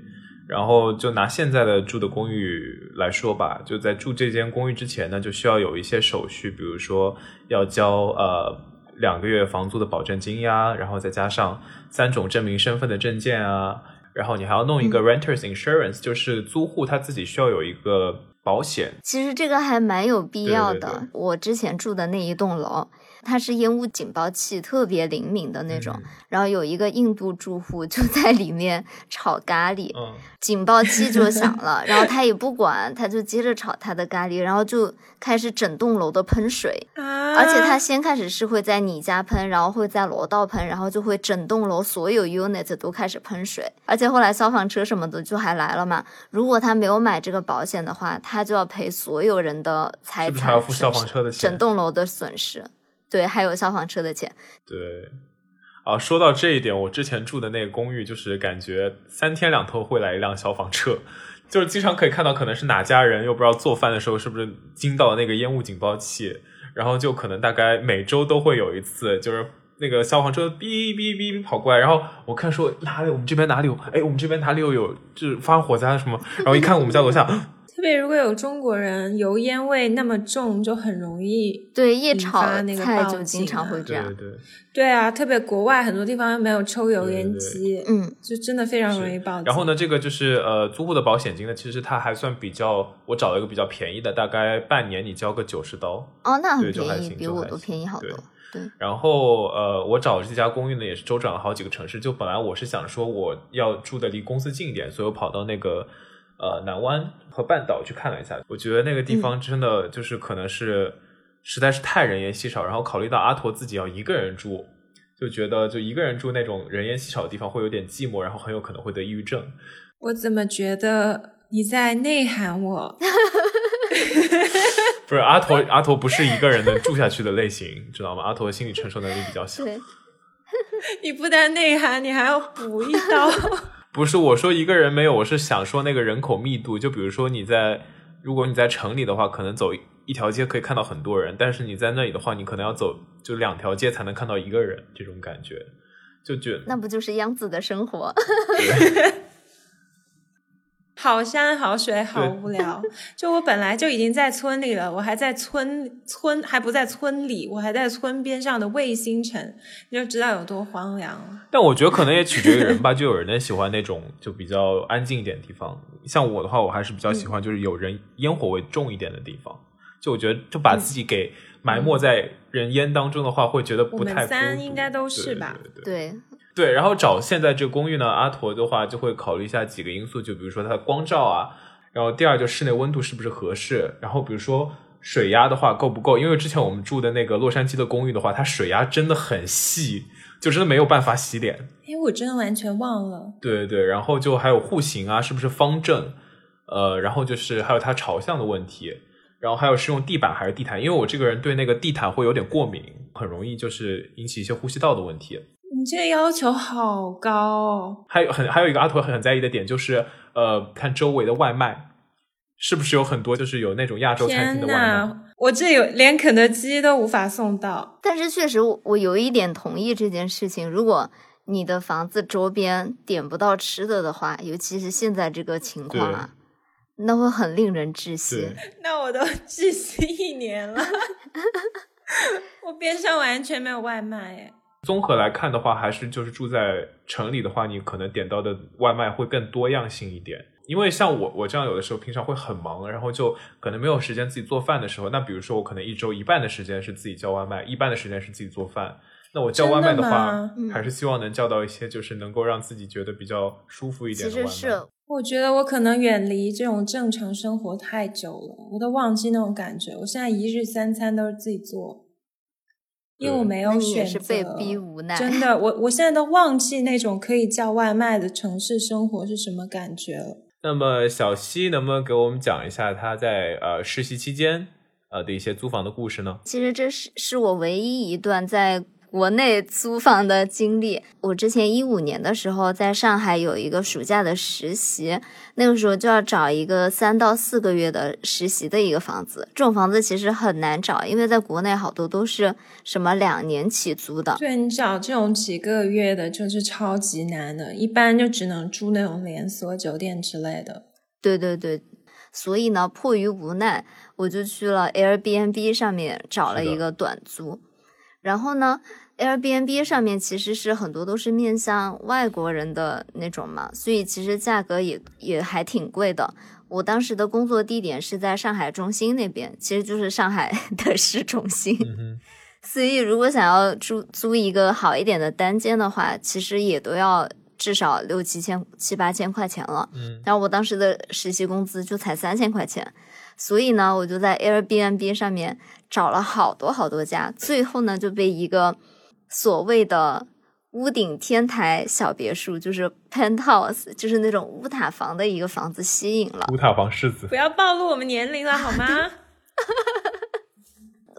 然后就拿现在的住的公寓来说吧，就在住这间公寓之前呢，就需要有一些手续，比如说要交呃两个月房租的保证金呀，然后再加上三种证明身份的证件啊，然后你还要弄一个 renters insurance，就是租户他自己需要有一个保险。其实这个还蛮有必要的。我之前住的那一栋楼。它是烟雾警报器特别灵敏的那种，然后有一个印度住户就在里面炒咖喱，警报器就响了，然后他也不管，他就接着炒他的咖喱，然后就开始整栋楼的喷水，而且他先开始是会在你家喷，然后会在楼道喷，然后就会整栋楼所有 unit 都开始喷水，而且后来消防车什么的就还来了嘛，如果他没有买这个保险的话，他就要赔所有人的财产，还要付消防车的钱，整栋楼的损失。对，还有消防车的钱。对，啊，说到这一点，我之前住的那个公寓，就是感觉三天两头会来一辆消防车，就是经常可以看到，可能是哪家人又不知道做饭的时候是不是惊到了那个烟雾警报器，然后就可能大概每周都会有一次，就是那个消防车哔哔哔哔跑过来，然后我看说哪里我们这边哪里有，哎，我们这边哪里又有就是发火灾什么，然后一看我们家楼下。特别如果有中国人，油烟味那么重，就很容易对夜炒菜就经常会这样。对对对啊，特别国外很多地方又没有抽油烟机，嗯，就真的非常容易爆警。然后呢，这个就是呃，租户的保险金呢，其实它还算比较，我找了一个比较便宜的，大概半年你交个九十刀。哦，那很便宜，比我都便宜好多。对。然后呃，我找这家公寓呢，也是周转了好几个城市。就本来我是想说我要住的离公司近一点，所以我跑到那个。呃，南湾和半岛去看了一下，我觉得那个地方真的就是可能是实在是太人烟稀少，然后考虑到阿驼自己要一个人住，就觉得就一个人住那种人烟稀少的地方会有点寂寞，然后很有可能会得抑郁症。我怎么觉得你在内涵我？*laughs* 不是阿驼，阿驼不是一个人能住下去的类型，知道吗？阿驼的心理承受能力比较小。*laughs* 你不但内涵，你还要补一刀。不是我说一个人没有，我是想说那个人口密度。就比如说你在，如果你在城里的话，可能走一条街可以看到很多人，但是你在那里的话，你可能要走就两条街才能看到一个人，这种感觉就觉得那不就是央子的生活？*laughs* 好山好水好无聊，就我本来就已经在村里了，我还在村村还不在村里，我还在村边上的卫星城，你就知道有多荒凉了。但我觉得可能也取决于人吧，就有人喜欢那种就比较安静一点的地方，像我的话，我还是比较喜欢就是有人烟火味重一点的地方。就我觉得就把自己给埋没在人烟当中的话，会觉得不太。我们三应该都是吧？对。对，然后找现在这个公寓呢，阿驼的话就会考虑一下几个因素，就比如说它的光照啊，然后第二就室内温度是不是合适，然后比如说水压的话够不够，因为之前我们住的那个洛杉矶的公寓的话，它水压真的很细，就真的没有办法洗脸。哎，我真的完全忘了。对对对，然后就还有户型啊，是不是方正？呃，然后就是还有它朝向的问题，然后还有是用地板还是地毯，因为我这个人对那个地毯会有点过敏，很容易就是引起一些呼吸道的问题。你这个要求好高哦！还有很还有一个阿驼很在意的点就是，呃，看周围的外卖是不是有很多就是有那种亚洲餐厅的外卖。我这有连肯德基都无法送到。但是确实，我有一点同意这件事情。如果你的房子周边点不到吃的的话，尤其是现在这个情况啊，那会很令人窒息。那我都窒息一年了，*laughs* 我边上完全没有外卖哎。综合来看的话，还是就是住在城里的话，你可能点到的外卖会更多样性一点。因为像我，我这样有的时候平常会很忙，然后就可能没有时间自己做饭的时候，那比如说我可能一周一半的时间是自己叫外卖，一半的时间是自己做饭。那我叫外卖的话还是希望能叫到一些就是能够让自己觉得比较舒服一点的外卖。其实是我觉得我可能远离这种正常生活太久了，我都忘记那种感觉。我现在一日三餐都是自己做，因为我没有选择。是被逼无奈。真的，我我现在都忘记那种可以叫外卖的城市生活是什么感觉了。那么小西能不能给我们讲一下他在呃实习期间呃的一些租房的故事呢？其实这是是我唯一一段在国内租房的经历。我之前一五年的时候在上海有一个暑假的实习，那个时候就要找一个三到四个月的实习的一个房子。这种房子其实很难找，因为在国内好多都是什么两年起租的。对你找这种几个月的，就是超级难的，一般就只能住那种连锁酒店之类的。对对对，所以呢，迫于无奈，我就去了 Airbnb 上面找了一个短租。然后呢，Airbnb 上面其实是很多都是面向外国人的那种嘛，所以其实价格也也还挺贵的。我当时的工作地点是在上海中心那边，其实就是上海 *laughs* 的市中心。嗯，*laughs* 所以如果想要租租一个好一点的单间的话，其实也都要至少六七千、七八千块钱了。嗯，然后我当时的实习工资就才三千块钱，所以呢，我就在 Airbnb 上面找了好多好多家，最后呢就被一个所谓的屋顶天台小别墅，就是 penthouse，就是那种乌塔房的一个房子吸引了。乌塔房世子不要暴露我们年龄了好吗？*laughs*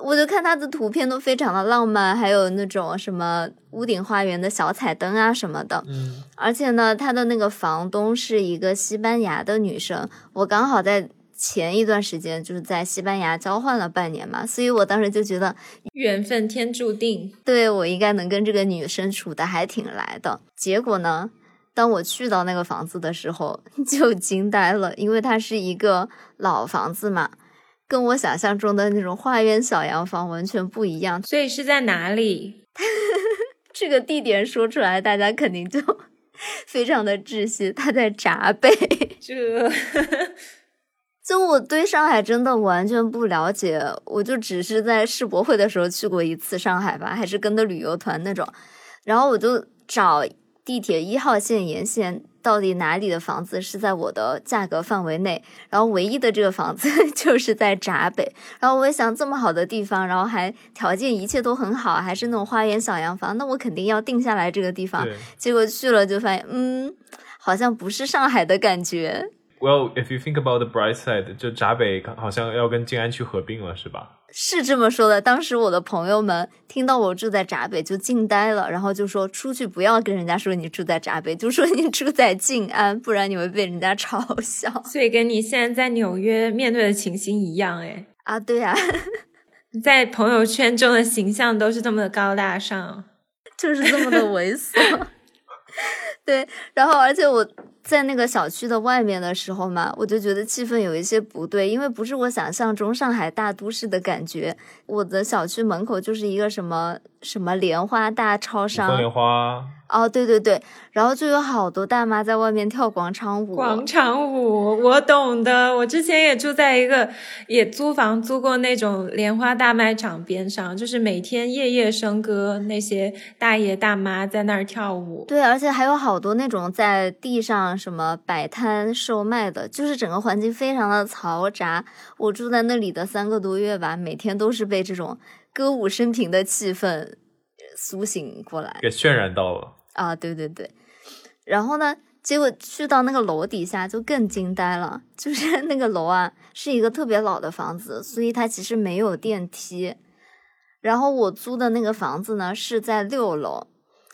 我就看他的图片都非常的浪漫，还有那种什么屋顶花园的小彩灯啊什么的。嗯，而且呢，他的那个房东是一个西班牙的女生，我刚好在前一段时间就是在西班牙交换了半年嘛，所以我当时就觉得，缘分天注定。对我应该能跟这个女生处的还挺来的。结果呢，当我去到那个房子的时候，*laughs* 就惊呆了，因为它是一个老房子嘛，跟我想象中的那种花园小洋房完全不一样。所以是在哪里？*laughs* 这个地点说出来，大家肯定就 *laughs* 非常的窒息。它在闸北。这就我对上海真的完全不了解，我就只是在世博会的时候去过一次上海吧，还是跟的旅游团那种，然后我就找地铁一号线沿线到底哪里的房子是在我的价格范围内，然后唯一的这个房子 *laughs* 就是在闸北，然后我也想这么好的地方，然后还条件一切都很好，还是那种花园小洋房，那我肯定要定下来这个地方，结果去了就发现，嗯，好像不是上海的感觉。Well, if you think about the bright side，就闸北好像要跟静安区合并了，是吧？是这么说的，当时我的朋友们听到我住在闸北就惊呆了，然后就说出去不要跟人家说你住在闸北，就说你住在静安，不然你会被人家嘲笑所以跟你现在在纽约面对的情形一样，哎啊。对呀、你 *laughs* 在朋友圈中的形象都是这么的高大上。就是这么的猥琐。*laughs* 对，然后而且我在那个小区的外面的时候嘛，我就觉得气氛有一些不对，因为不是我想象中上海大都市的感觉。我的小区门口就是一个什么什么莲花大超商，莲花，哦，对对对，然后就有好多大妈在外面跳广场舞。广场舞，我懂的。我之前也住在一个也租房租过那种莲花大卖场边上，就是每天夜夜笙歌，那些大爷大妈在那儿跳舞。对，而且还有好多那种在地上什么摆摊售卖的，就是整个环境非常的嘈杂。我住在那里的三个多月吧，每天都是被这种歌舞升平的气氛苏醒过来给渲染到了。啊！对对对，然后呢，结果去到那个楼底下就更惊呆了，就是 *laughs* 那个楼啊是一个特别老的房子，所以它其实没有电梯。然后我租的那个房子呢是在六楼，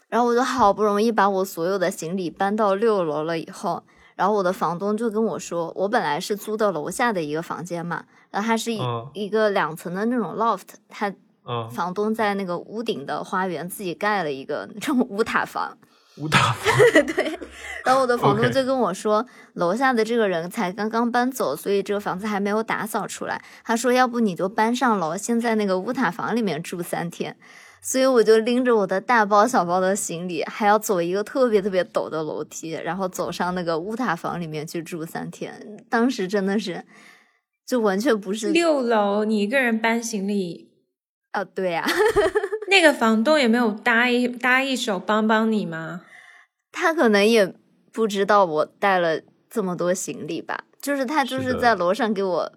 然后我就好不容易把我所有的行李搬到六楼了以后，然后我的房东就跟我说，我本来是租的楼下的一个房间嘛，然后它是一、嗯一个两层的那种 loft，它嗯，房东在那个屋顶的花园自己盖了一个那种乌塔房。乌塔房，*laughs* 然后我的房东就跟我说楼下的这个人才刚刚搬走，所以这个房子还没有打扫出来。他说，要不你就搬上楼，先在那个乌塔房里面住三天。所以我就拎着我的大包小包的行李，还要走一个特别特别陡的楼梯，然后走上那个乌塔房里面去住三天。当时真的是，就完全不是六楼，你一个人搬行李，啊，对呀、那个房东也没有搭一搭一手帮帮你吗？他可能也不知道我带了这么多行李吧，就是他就是在楼上给我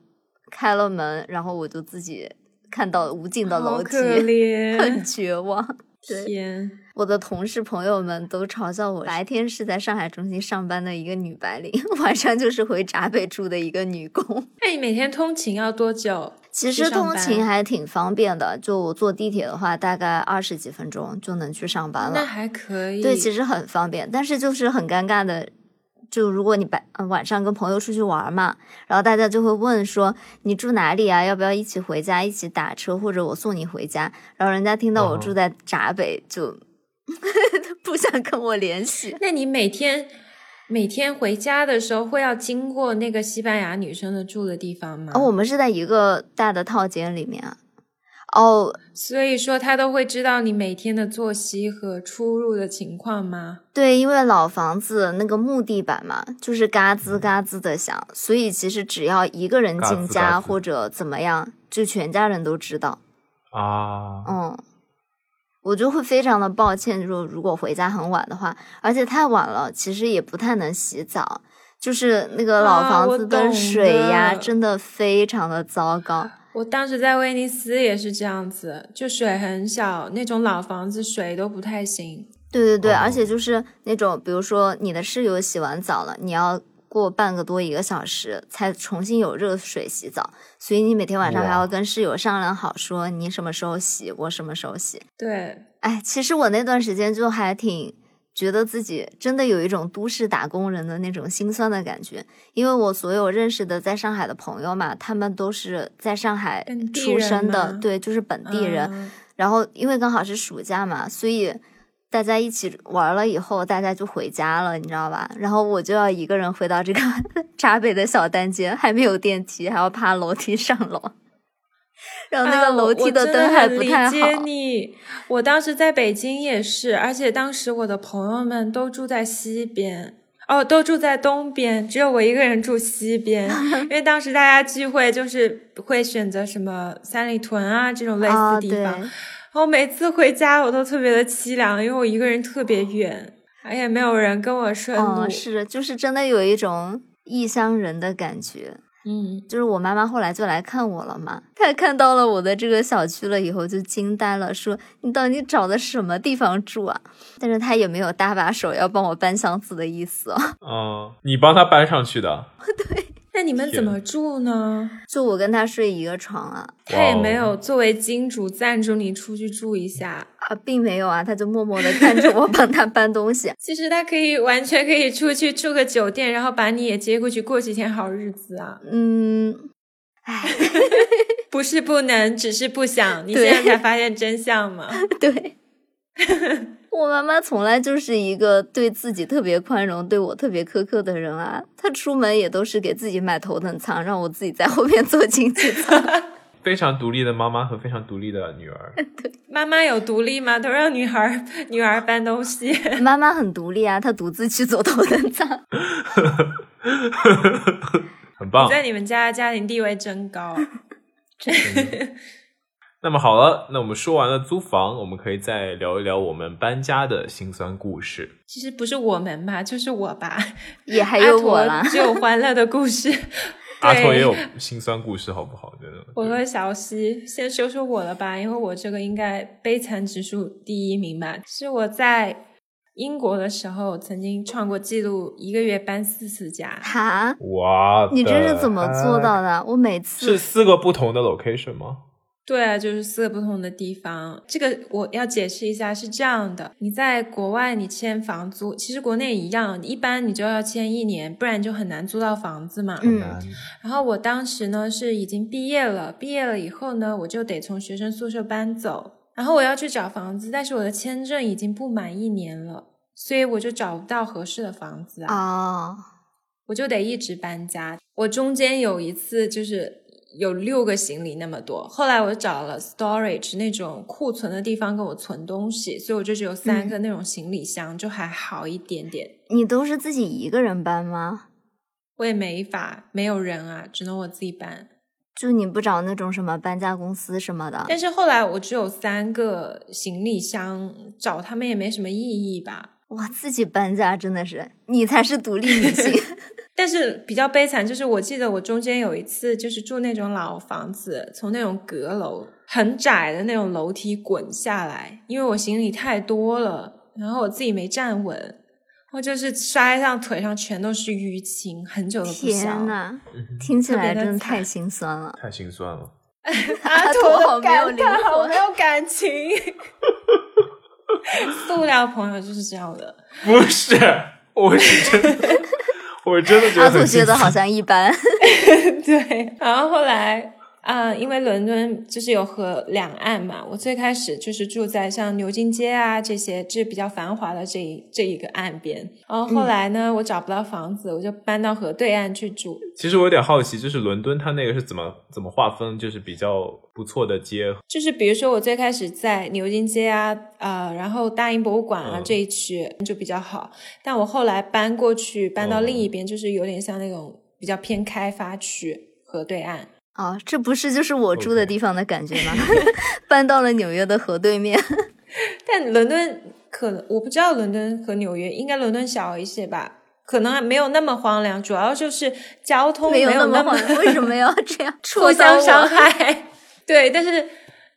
开了门，然后我就自己看到无尽的楼梯，可怜很，绝望。天，我的同事朋友们都嘲笑我，白天是在上海中心上班的一个女白领，*laughs* 晚上就是回闸北住的一个女工。那你每天通勤要多久？其实通勤还挺方便的，就我坐地铁的话，大概二十几分钟就能去上班了。那还可以。对，其实很方便，但是就是很尴尬的，就如果你白、呃、晚上跟朋友出去玩嘛，然后大家就会问说你住哪里啊？要不要一起回家，一起打车，或者我送你回家？然后人家听到我哦住在闸北，就 *laughs* 不想跟我联系。那你每天每天回家的时候会要经过那个西班牙女生的住的地方吗？哦，我们是在一个大的套间里面啊。哦，所以说他都会知道你每天的作息和出入的情况吗？对，因为老房子那个木地板嘛，就是嘎吱嘎吱的响，所以其实只要一个人进家或者怎么样，就全家人都知道。啊，嗯，我就会非常的抱歉，就如果回家很晚的话，而且太晚了，其实也不太能洗澡，就是那个老房子的水呀，的真的非常的糟糕。我当时在威尼斯也是这样子，就水很小，那种老房子水都不太行。对对对，哦而且就是那种，比如说你的室友洗完澡了，你要过半个多一个小时才重新有热水洗澡，所以你每天晚上还要跟室友商量好，说你什么时候洗，我什么时候洗。对，哎，其实我那段时间就还挺觉得自己真的有一种都市打工人的那种心酸的感觉，因为我所有认识的在上海的朋友嘛，他们都是在上海出生的，对，就是本地人。嗯然后因为刚好是暑假嘛，所以大家一起玩了以后，大家就回家了，你知道吧？然后我就要一个人回到这个 *laughs* 闸北的小单间，还没有电梯，还要爬楼梯上楼。然后那个楼梯的灯还不太理解好，你，我当时在北京也是，而且当时我的朋友们都住在西边。哦，都住在东边，只有我一个人住西边，*laughs* 因为当时大家聚会就是会选择什么三里屯啊这种类似的地方，然后每次回家我都特别的凄凉，因为我一个人特别远，而且没有人跟我顺路。嗯，是，就是真的有一种异乡人的感觉。嗯，就是我妈妈后来就来看我了嘛，她看到了我的这个小区了以后就惊呆了，说你到底找的什么地方住啊？但是她也没有搭把手要帮我搬箱子的意思哦。嗯，你帮她搬上去的，*laughs* 那你们怎么住呢？就我跟他睡一个床啊他也没有作为金主赞助你出去住一下。啊，并没有啊，他就默默的看着我帮他搬东西。*laughs* 其实他可以完全可以出去住个酒店，然后把你也接过去过几天好日子啊！嗯，唉，*laughs* *laughs* 不是不能，只是不想。你对现在才发现真相吗？对。我妈妈从来就是一个对自己特别宽容、对我特别苛刻的人啊。她出门也都是给自己买头等舱，让我自己在后面坐经济舱。非常独立的妈妈和非常独立的女儿。*laughs* 妈妈有独立吗？都让女孩女儿搬东西。妈妈很独立啊，她独自去坐头等舱。*laughs* 很棒。在你们家家庭地位真高。*laughs* 那么好了，那我们说完了租房，我们可以再聊一聊我们搬家的辛酸故事。其实不是我们吧，就是我吧。也还有我啦，只有欢乐的故事。*laughs* 阿拓也有对辛酸故事，好不好？真的。我和小西先说说我了吧，因为我这个应该悲惨指数第一名吧。是我在英国的时候曾经创过记录，一个月搬四次家。哈，哇，你这是怎么做到？的？我每次是四个不同的 location 吗？对啊，就是四个不同的地方。这个我要解释一下，是这样的：你在国外你签房租，其实国内一样，一般你就要签一年，不然就很难租到房子嘛。嗯然后我当时呢是已经毕业了，毕业了以后呢，我就得从学生宿舍搬走，然后我要去找房子，但是我的签证已经不满一年了，所以我就找不到合适的房子啊，哦，我就得一直搬家。我中间有一次就是有六个行李那么多，后来我找了 storage 那种库存的地方给我存东西，所以我就只有三个那种行李箱，就还好一点点。你都是自己一个人搬吗？我也没法，没有人啊，只能我自己搬。就你不找那种什么搬家公司什么的？但是后来我只有三个行李箱，找他们也没什么意义吧。哇，自己搬家真的是，你才是独立女性。*laughs* 但是比较悲惨，就是我记得我中间有一次就是住那种老房子，从那种阁楼很窄的那种楼梯滚下来，因为我行李太多了，然后我自己没站稳，我就是摔上腿上全都是淤青，很久都不消。天呐，听起来真的太心酸了，太心酸了。阿土的感叹好没有感情。*laughs* *laughs* 塑料朋友就是这样的，不是，我是真的，我真的觉得阿土觉得好像一般，*laughs* 对。然后后来啊，因为伦敦就是有河两岸嘛，我最开始就是住在像牛津街啊这些，就是比较繁华的这一这一个岸边。然后后来呢，我找不到房子，我就搬到河对岸去住。其实我有点好奇，就是伦敦它那个是怎么怎么划分，就是比较。不错的街，就是比如说我最开始在牛津街啊，呃，然后大英博物馆啊这一区就比较好，但我后来搬过去，搬到另一边，就是有点像那种比较偏开发区河对岸。哦，这不是就是我住的地方的感觉吗？*laughs* 搬到了纽约的河对面。*laughs* 但伦敦可能我不知道伦敦和纽约，应该伦敦小一些吧，可能没有那么荒凉，主要就是交通没有那么荒凉。为什么要这样 *laughs* 互相伤害？对，但是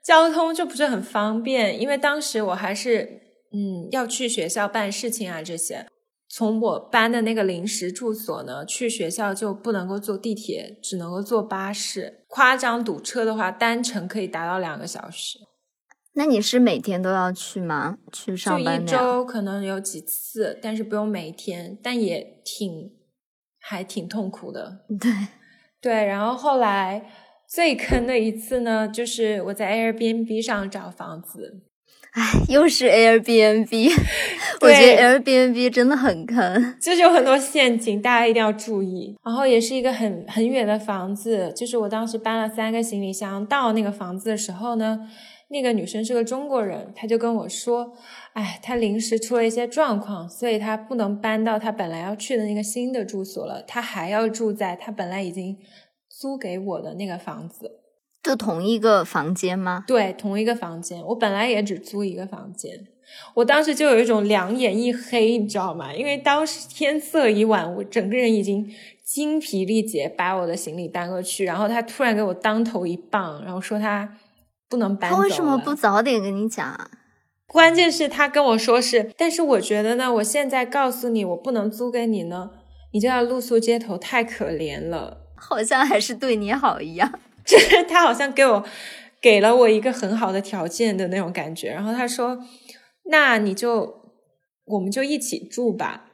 交通就不是很方便，因为当时我还是嗯要去学校办事情啊这些。从我搬的那个临时住所呢，去学校就不能够坐地铁，只能够坐巴士。夸张堵车的话，单程可以达到两个小时。那你是每天都要去吗？去上班？就一周可能有几次，但是不用每天，但也挺还挺痛苦的。*laughs* 对对，然后后来。最坑的一次呢，就是我在 Airbnb 上找房子。唉，又是 Airbnb，*laughs* 我觉得 Airbnb 真的很坑，就是有很多陷阱，大家一定要注意。然后也是一个很很远的房子，就是我当时搬了三个行李箱到那个房子的时候呢，那个女生是个中国人，她就跟我说，哎，她临时出了一些状况，所以她不能搬到她本来要去的那个新的住所了，她还要住在她本来已经。租给我的那个房子，就同一个房间吗？对，同一个房间。我本来也只租一个房间，我当时就有一种两眼一黑，你知道吗？因为当时天色已晚，我整个人已经精疲力竭，把我的行李搬过去，然后他突然给我当头一棒，然后说他不能搬。他为什么不早点跟你讲啊？关键是他跟我说是，但是我觉得呢，我现在告诉你我不能租给你呢，你就要露宿街头，太可怜了。好像还是对你好一样，就 *laughs* 是他好像给我给了我一个很好的条件的那种感觉。然后他说：“那你就我们就一起住吧。”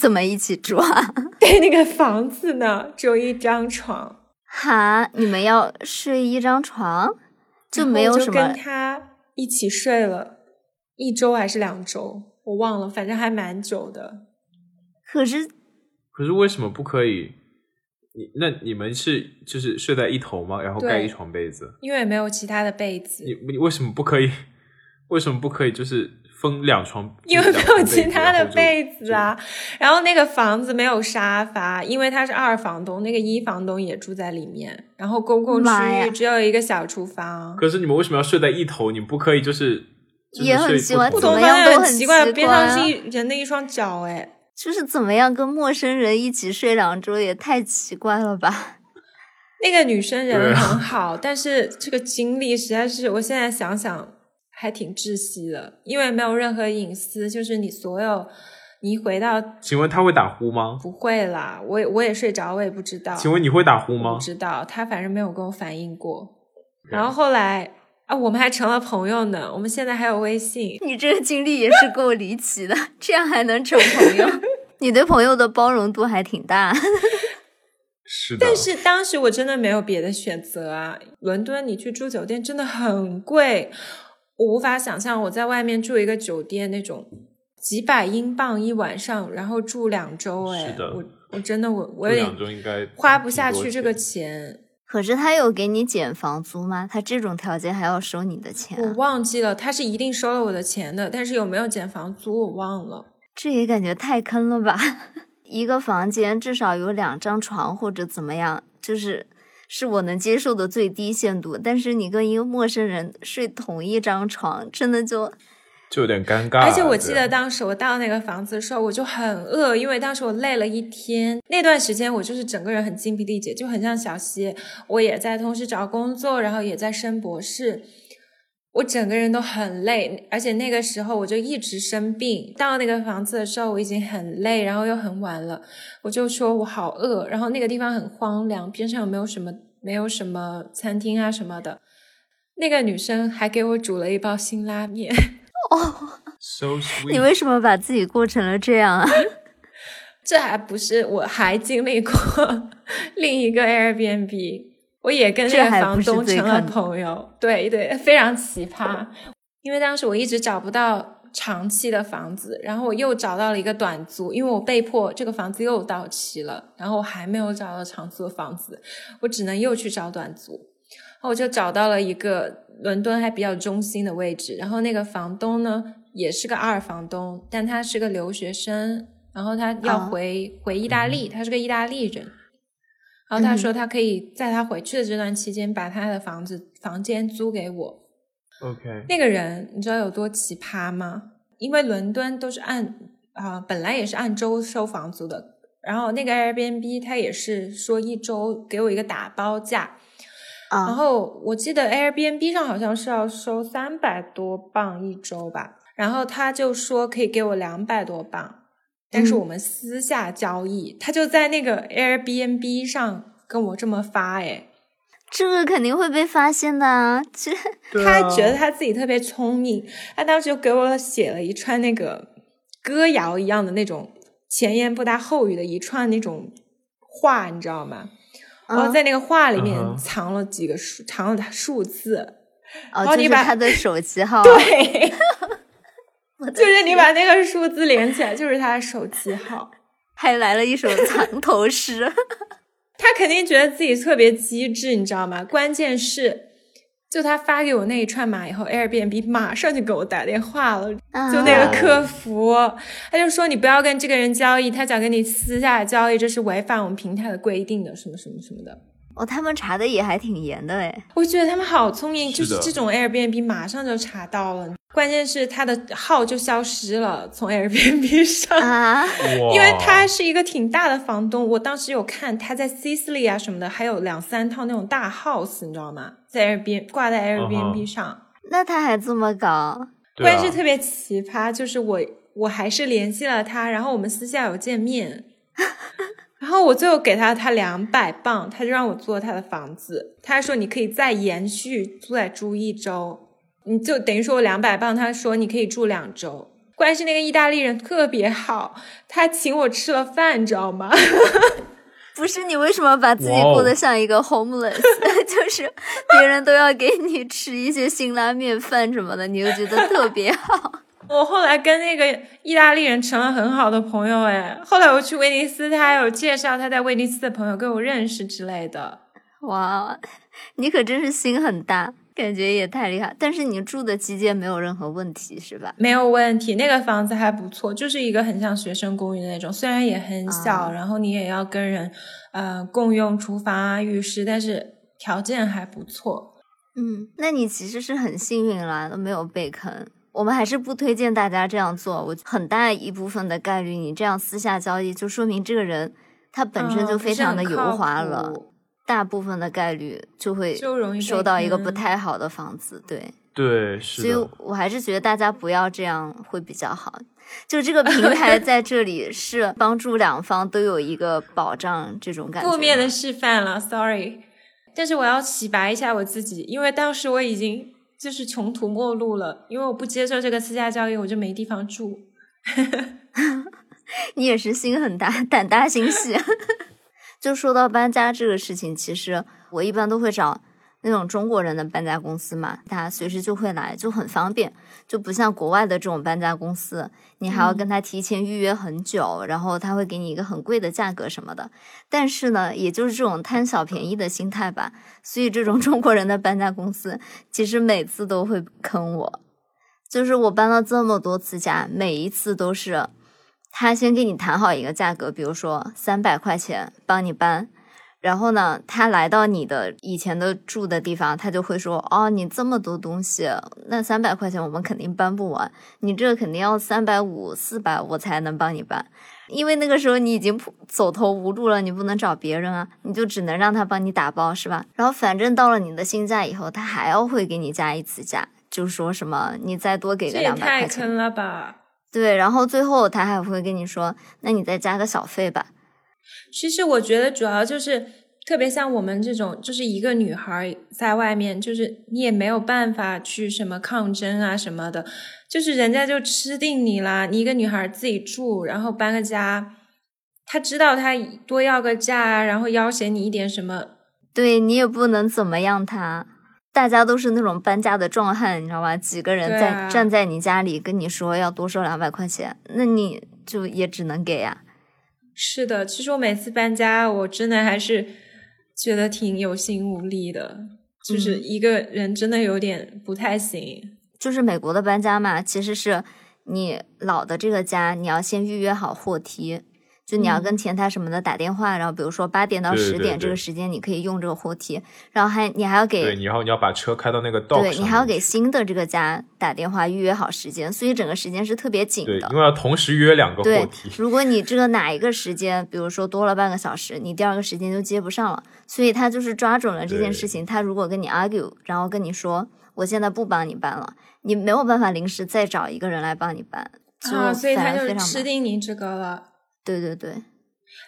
怎么一起住啊？*laughs* 对，那个房子呢，只有一张床。哈，你们要睡一张床，就没有什么？跟他一起睡了一周还是两周，我忘了，反正还蛮久的。可是，可是为什么不可以？你那你们是就是睡在一头吗？然后盖一床被子？因为没有其他的被子。你你为什么不可以？*laughs* 为什么不可以？就是分两床？因为没有其他的被子啊。然后那个房子没有沙发，因为他是二房东，那个一房东也住在里面。然后公共区域只有一个小厨房。可是你们为什么要睡在一头？你不可以就是也很奇怪，不同样都很奇怪，边上是一人的一双脚，哎。就是怎么样跟陌生人一起睡两周也太奇怪了吧？*laughs* 那个女生人很好，但是这个经历实在是，我现在想想还挺窒息的，因为没有任何隐私，就是你所有你一回到，请问他会打呼吗？不会啦，我也我也睡着，我也不知道。请问你会打呼吗？不知道，他反正没有跟我反映过。然后后来啊，我们还成了朋友呢，我们现在还有微信。*laughs* 你这个经历也是够离奇的，这样还能成朋友？*laughs* 你对朋友的包容度还挺大，是的。但是当时我真的没有别的选择啊！伦敦你去住酒店真的很贵，我无法想象我在外面住一个酒店那种几百英镑一晚上，然后住两周。哎，我我真的我我有点花不下去这个钱。可是他有给你减房租吗？他这种条件还要收你的钱？我忘记了，他是一定收了我的钱的，但是有没有减房租我忘了。这也感觉太坑了吧！*laughs* 一个房间至少有两张床或者怎么样，就是是我能接受的最低限度。但是你跟一个陌生人睡同一张床，真的就就有点尴尬。而且我记得当时我到那个房子的时候，我就很饿，因为当时我累了一天。那段时间我就是整个人很精疲力竭，就很像小溪。我也在同时找工作，然后也在升博士。我整个人都很累，而且那个时候我就一直生病。到那个房子的时候，我已经很累，然后又很晚了，我就说我好饿。然后那个地方很荒凉，边上有没有什么没有什么餐厅啊什么的。那个女生还给我煮了一包辛拉面。哦，so sweet。你为什么把自己过成了这样啊？*laughs* 这还不是，我还经历过另一个 Airbnb。我也跟那个房东成了朋友，对对，非常奇葩。因为当时我一直找不到长期的房子，然后我又找到了一个短租，因为我被迫这个房子又到期了，然后我还没有找到长租的房子，我只能又去找短租。然后我就找到了一个伦敦还比较中心的位置，然后那个房东呢也是个二房东，但他是个留学生，然后他要回回意大利，他是个意大利人。然后他说，他可以在他回去的这段期间，把他的房子房间租给我。OK，那个人你知道有多奇葩吗？因为伦敦都是按啊，本来也是按周收房租的。然后那个 Airbnb 他也是说一周给我一个打包价。啊，然后我记得 Airbnb 上好像是要收三百多镑一周吧。然后他就说可以给我两百多镑。但是我们私下交易，他就在那个 Airbnb 上跟我这么发，哎，这个肯定会被发现的啊！这 *laughs* 他觉得他自己特别聪明，他当时就给我写了一串那个歌谣一样的那种前言不搭后语的一串那种话，你知道吗？然后在那个画里面藏了几个数，藏了数字，哦，就是他的手机号，对。*laughs* 就是你把那个数字连起来，就是他的手机号，还来了一首藏头诗。*laughs* 他肯定觉得自己特别机智，你知道吗？关键是，就他发给我那一串码以后，Airbnb 马上就给我打电话了，就那个客服，他就说你不要跟这个人交易，他想跟你私下交易，这是违反我们平台的规定的，什么什么什么的。哦，他们查的也还挺严的哎，我觉得他们好聪明，就是这种 Airbnb 马上就查到了，关键是他的号就消失了，从 *laughs* Airbnb 上啊，因为他是一个挺大的房东，我当时有看他在 Sicily 啊什么的，还有两三套那种大 house，你知道吗？在 Airbnb 挂在 Airbnb 上，那他还这么搞，关键是特别奇葩，就是我我还是联系了他，然后我们私下有见面。*laughs* 然后我最后给他他两百磅，他就让我租他的房子。他还说你可以再延续再住一周，你就等于说我两百磅。他说你可以住两周。关键是那个意大利人特别好，他请我吃了饭，你知道吗？*laughs* 不是你为什么把自己过得像一个 homeless？*laughs* 就是别人都要给你吃一些辛拉面饭什么的，你又觉得特别好。我后来跟那个意大利人成了很好的朋友，哎，后来我去威尼斯，他还有介绍他在威尼斯的朋友跟我认识之类的。哇，你可真是心很大，感觉也太厉害。但是你住的期间没有任何问题是吧？没有问题，那个房子还不错，就是一个很像学生公寓的那种，虽然也很小，然后你也要跟人呃共用厨房啊、浴室，但是条件还不错。嗯，那你其实是很幸运啦，都没有被坑。我们还是不推荐大家这样做。我很大一部分的概率，你这样私下交易，就说明这个人他本身就非常的油滑了。大部分的概率就会收到一个不太好的房子。对对，所以我还是觉得大家不要这样会比较好。就这个 *laughs* 平台在这里是帮助两方都有一个保障，这种感觉。负面的示范了，sorry。但是我要洗白一下我自己，因为当时我已经。就是穷途末路了，因为我不接受这个私下教育，我就没地方住。*laughs* 你也是心很大，胆大心细。*laughs* 就说到搬家这个事情，其实我一般都会找。那种中国人的搬家公司嘛，他随时就会来，就很方便，就不像国外的这种搬家公司，你还要跟他提前预约很久，然后他会给你一个很贵的价格什么的。但是呢，也就是这种贪小便宜的心态吧，所以这种中国人的搬家公司其实每次都会坑我。就是我搬了这么多次家，每一次都是他先给你谈好一个价格，比如说三百块钱帮你搬。然后呢，他来到你的以前的住的地方，他就会说：“哦，你这么多东西，那三百块钱我们肯定搬不完，你这肯定要三百五、四百，我才能帮你搬。因为那个时候你已经走投无路了，你不能找别人啊，你就只能让他帮你打包，是吧？然后反正到了你的新家以后，他还要会给你加一次价，就说什么你再多给个两百块钱，太坑了吧？对，然后最后他还会跟你说，那你再加个小费吧。其实我觉得主要就是，特别像我们这种，就是一个女孩在外面，就是你也没有办法去什么抗争啊什么的，就是人家就吃定你啦。你一个女孩自己住，然后搬个家，他知道他多要个价，然后要挟你一点什么，对你也不能怎么样他。大家都是那种搬家的壮汉，你知道吧？几个人在站在你家里跟你说要多收两百块钱，那你就也只能给呀。是的，其实我每次搬家，我真的还是觉得挺有心无力的，就是一个人真的有点不太行。就是美国的搬家嘛，其实是你老的这个家，你要先预约好货梯。就你要跟前台什么的打电话，然后比如说八点到十点这个时间，你可以用这个货梯，然后还你还要给，对，然后你要把车开到那个道对你还要给新的这个家打电话预约好时间，所以整个时间是特别紧的。对，因为要同时约两个货梯。如果你这个哪一个时间，比如说多了半个小时，你第二个时间就接不上了，所以他就是抓准了这件事情。他如果跟你 argue，然后跟你说我现在不帮你搬了，你没有办法临时再找一个人来帮你搬，啊，所以他就吃定你这个了。对对对。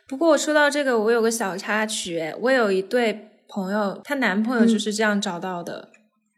不过我说到这个，我有个小插曲。我有一对朋友，她男朋友就是这样找到的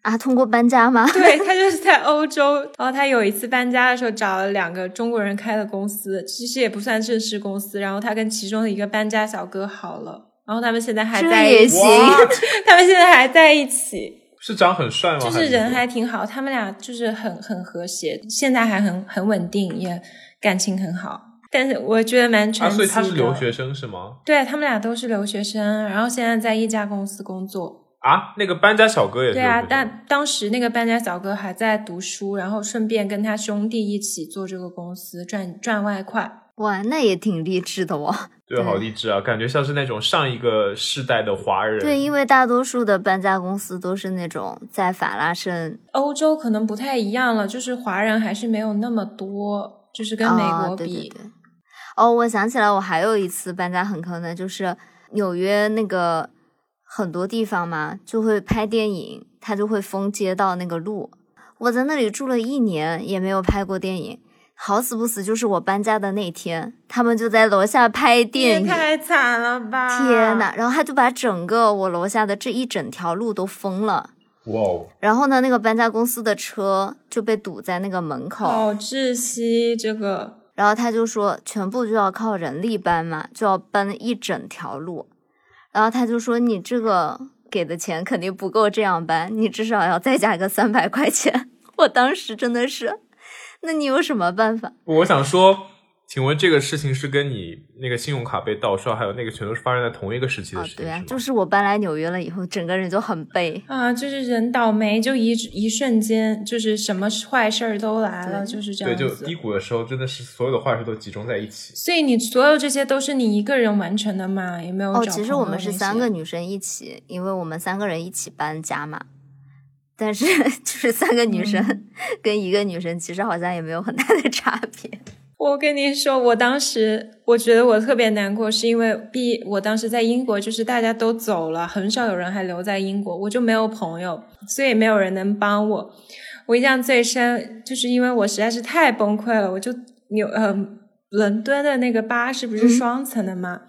啊，通过搬家吗？对，*laughs* 他就是在欧洲。然后他有一次搬家的时候，找了两个中国人开的公司，其实也不算正式公司。然后他跟其中的一个搬家小哥好了，然后他们现在还在一起。*laughs* 他们现在还在一起，是长很帅吗？就是人还挺好，他们俩就是很很和谐，现在还很很稳定，也感情很好。但是我觉得蛮传奇的。所以他是留学生是吗？对他们俩都是留学生，然后现在在一家公司工作。啊，那个搬家小哥也是。对啊，但当时那个搬家小哥还在读书，然后顺便跟他兄弟一起做这个公司赚赚外快。哇，那也挺励志的哦。对，好励志啊，感觉像是那种上一个世代的华人。对，因为大多数的搬家公司都是那种在法拉盛。欧洲可能不太一样了，就是华人还是没有那么多，就是跟美国比。哦，我想起来，我还有一次搬家很坑的，就是纽约那个很多地方嘛，就会拍电影，他就会封街道那个路。我在那里住了一年，也没有拍过电影。好死不死，就是我搬家的那天，他们就在楼下拍电影，太惨了吧！天呐，然后他就把整个我楼下的这一整条路都封了。哇哦！然后呢，那个搬家公司的车就被堵在那个门口，好窒息，这个。然后他就说，全部就要靠人力搬嘛，就要搬一整条路。然后他就说，你这个给的钱肯定不够这样搬，你至少要再加个三百块钱。*laughs* 我当时真的是，那你有什么办法？我想说。请问这个事情是跟你那个信用卡被盗刷，还有那个全都是发生在同一个时期的事情？对啊，就是我搬来纽约了以后，整个人就很背啊，就是人倒霉，就一一瞬间，就是什么坏事儿都来了，就是这样。对，就低谷的时候，真的是所有的坏事都集中在一起。所以你所有这些都是你一个人完成的吗？也没有？哦，其实我们是三个女生一起，因为我们三个人一起搬家嘛。但是 *laughs* 就是三个女生跟一个女生，其实好像也没有很大的差别。我跟你说，我当时我觉得我特别难过，是因为毕我当时在英国，就是大家都走了，很少有人还留在英国，我就没有朋友，所以没有人能帮我。我印象最深，就是因为我实在是太崩溃了，我就纽呃伦敦的那个巴士不是双层的吗？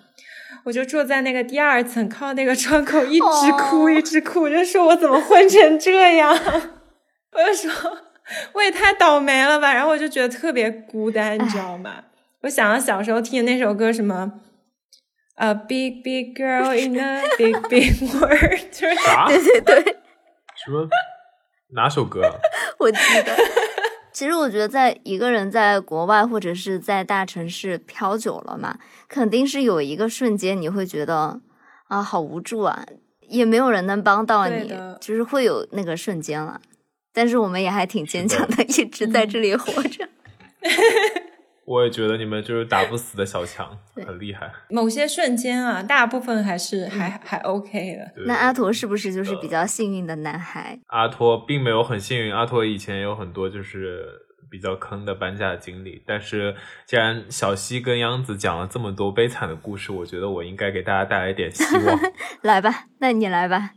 我就坐在那个第二层，靠那个窗口一直哭一直哭，我就说我怎么混成这样？*laughs* 我就说。*laughs* 我也太倒霉了吧！然后我就觉得特别孤单，你知道吗？我想到小时候听的那首歌，什么，A big big girl in a big big *laughs* world，就是啥？*laughs* 对对对，什么？哪首歌？我记得。其实我觉得，在一个人在国外或者是在大城市漂久了嘛，肯定是有一个瞬间你会觉得啊，好无助啊，也没有人能帮到你，就是会有那个瞬间了。但是我们也还挺坚强的，一直在这里活着。*laughs* 我也觉得你们就是打不死的小强，很厉害。某些瞬间啊，大部分还是还还 OK 的。那阿陀是不是就是比较幸运的男孩？阿托并没有很幸运，阿托以前有很多就是比较坑的搬家经历。但是既然小西跟央子讲了这么多悲惨的故事，我觉得我应该给大家带来一点希望。*laughs* 来吧，那你来吧。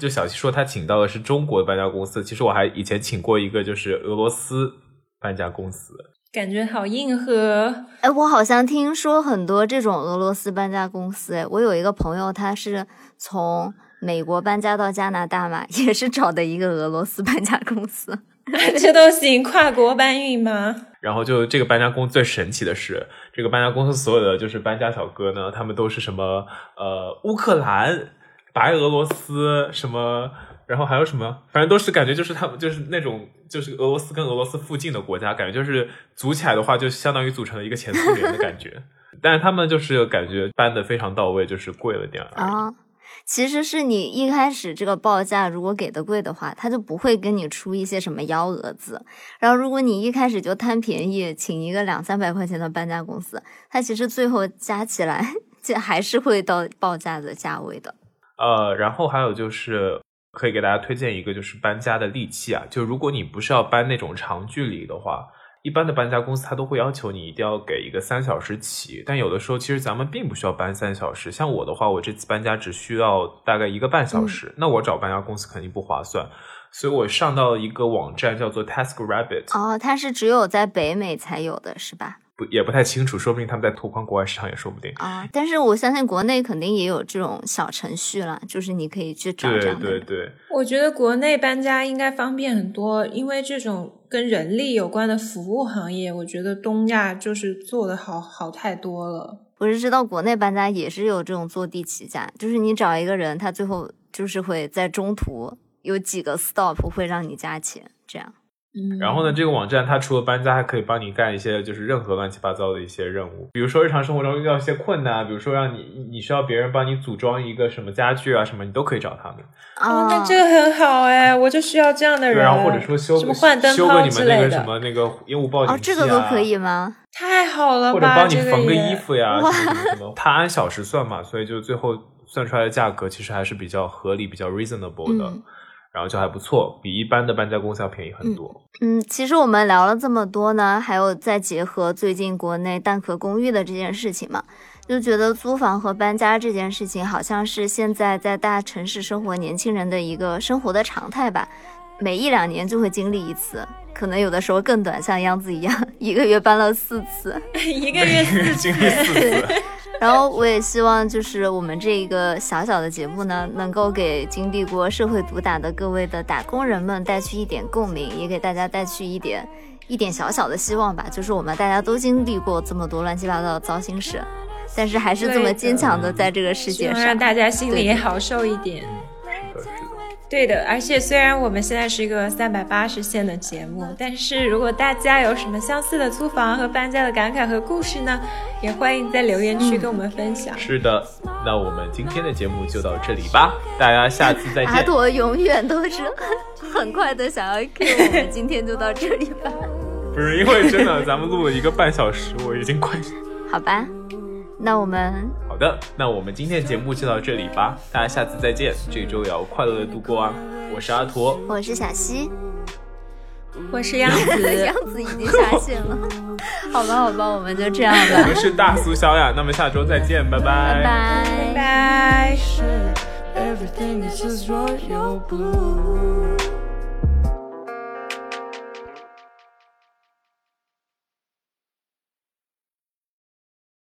就小西说他请到的是中国的搬家公司，其实我还以前请过一个就是俄罗斯搬家公司。感觉好硬核！哎，我好像听说很多这种俄罗斯搬家公司。哎，我有一个朋友，他是从美国搬家到加拿大嘛，*laughs* 也是找的一个俄罗斯搬家公司。*laughs* 这都行，跨国搬运吗？然后就这个搬家公司最神奇的是，这个搬家公司所有的就是搬家小哥呢，他们都是什么呃乌克兰、白俄罗斯什么。然后还有什么？反正都是感觉就是他们就是那种就是俄罗斯跟俄罗斯附近的国家，感觉就是组起来的话，就相当于组成了一个前苏联的感觉。*laughs* 但是他们就是感觉搬的非常到位，就是贵了点啊。其实是你一开始这个报价如果给的贵的话，他就不会跟你出一些什么幺蛾子。然后如果你一开始就贪便宜，请一个两三百块钱的搬家公司，他其实最后加起来 *laughs* 就还是会到报价的价位的。呃，然后还有就是。可以给大家推荐一个，就是搬家的利器啊。就如果你不是要搬那种长距离的话，一般的搬家公司它都会要求你一定要给一个三小时起。但有的时候其实咱们并不需要搬三小时。像我的话，我这次搬家只需要大概一个半小时，那我找搬家公司肯定不划算。所以我上到了一个网站叫做 Task Rabbit。哦，它是只有在北美才有的是吧？也不太清楚，说不定他们在拓宽国外市场也说不定啊。但是我相信国内肯定也有这种小程序了，就是你可以去找这样的。对对对，我觉得国内搬家应该方便很多，因为这种跟人力有关的服务行业，我觉得东亚就是做的好好太多了。我是知道国内搬家也是有这种坐地起价，就是你找一个人，他最后就是会在中途有几个 stop 会让你加钱，这样。然后呢，这个网站它除了搬家，还可以帮你干一些就是任何乱七八糟的一些任务，比如说日常生活中遇到一些困难，比如说让你你需要别人帮你组装一个什么家具啊什么，你都可以找他们。哦，那这个很好哎，我就需要这样的人。然后或者说修什么换灯泡之类的，什么那个烟雾报警器啊，这个都可以吗？太好了吧！或者帮你缝个衣服呀，什么什么，他按小时算嘛，所以就最后算出来的价格其实还是比较合理、比较 reasonable 的。然后就还不错，比一般的搬家公司要便宜很多。嗯，其实我们聊了这么多呢，还有再结合最近国内蛋壳公寓的这件事情嘛，就觉得租房和搬家这件事情，好像是现在在大城市生活年轻人的一个生活的常态吧。每一两年就会经历一次，可能有的时候更短，像央子一样，*laughs* 一个月搬了四次，*laughs* 一个月四经历 *laughs* 四次。然后我也希望，就是我们这一个小小的节目呢，能够给经历过社会毒打的各位的打工人们带去一点共鸣，也给大家带去一点一点小小的希望吧。就是我们大家都经历过这么多乱七八糟的糟心事，但是还是这么坚强的在这个世界上，让大家心里好受一点。对的，而且虽然我们现在是一个三百八十线的节目，但是如果大家有什么相似的租房和搬家的感慨和故事呢，也欢迎在留言区跟我们分享。是的，那我们今天的节目就到这里吧，大家下次再见。阿朵永远都是很快的想要 Q 我们，今天就到这里吧。不是因为真的，咱们录了一个半小时，我已经快。好吧。那我们好的，那我们今天的节目就到这里吧，大家下次再见，这周也要快乐的度过啊！我是阿驼，我是小西，我是杨子，*laughs* 杨子已经下线了，*laughs* 好吧，好吧，我们就这样吧。我们是大苏小雅，那么下周再见，拜拜，拜拜。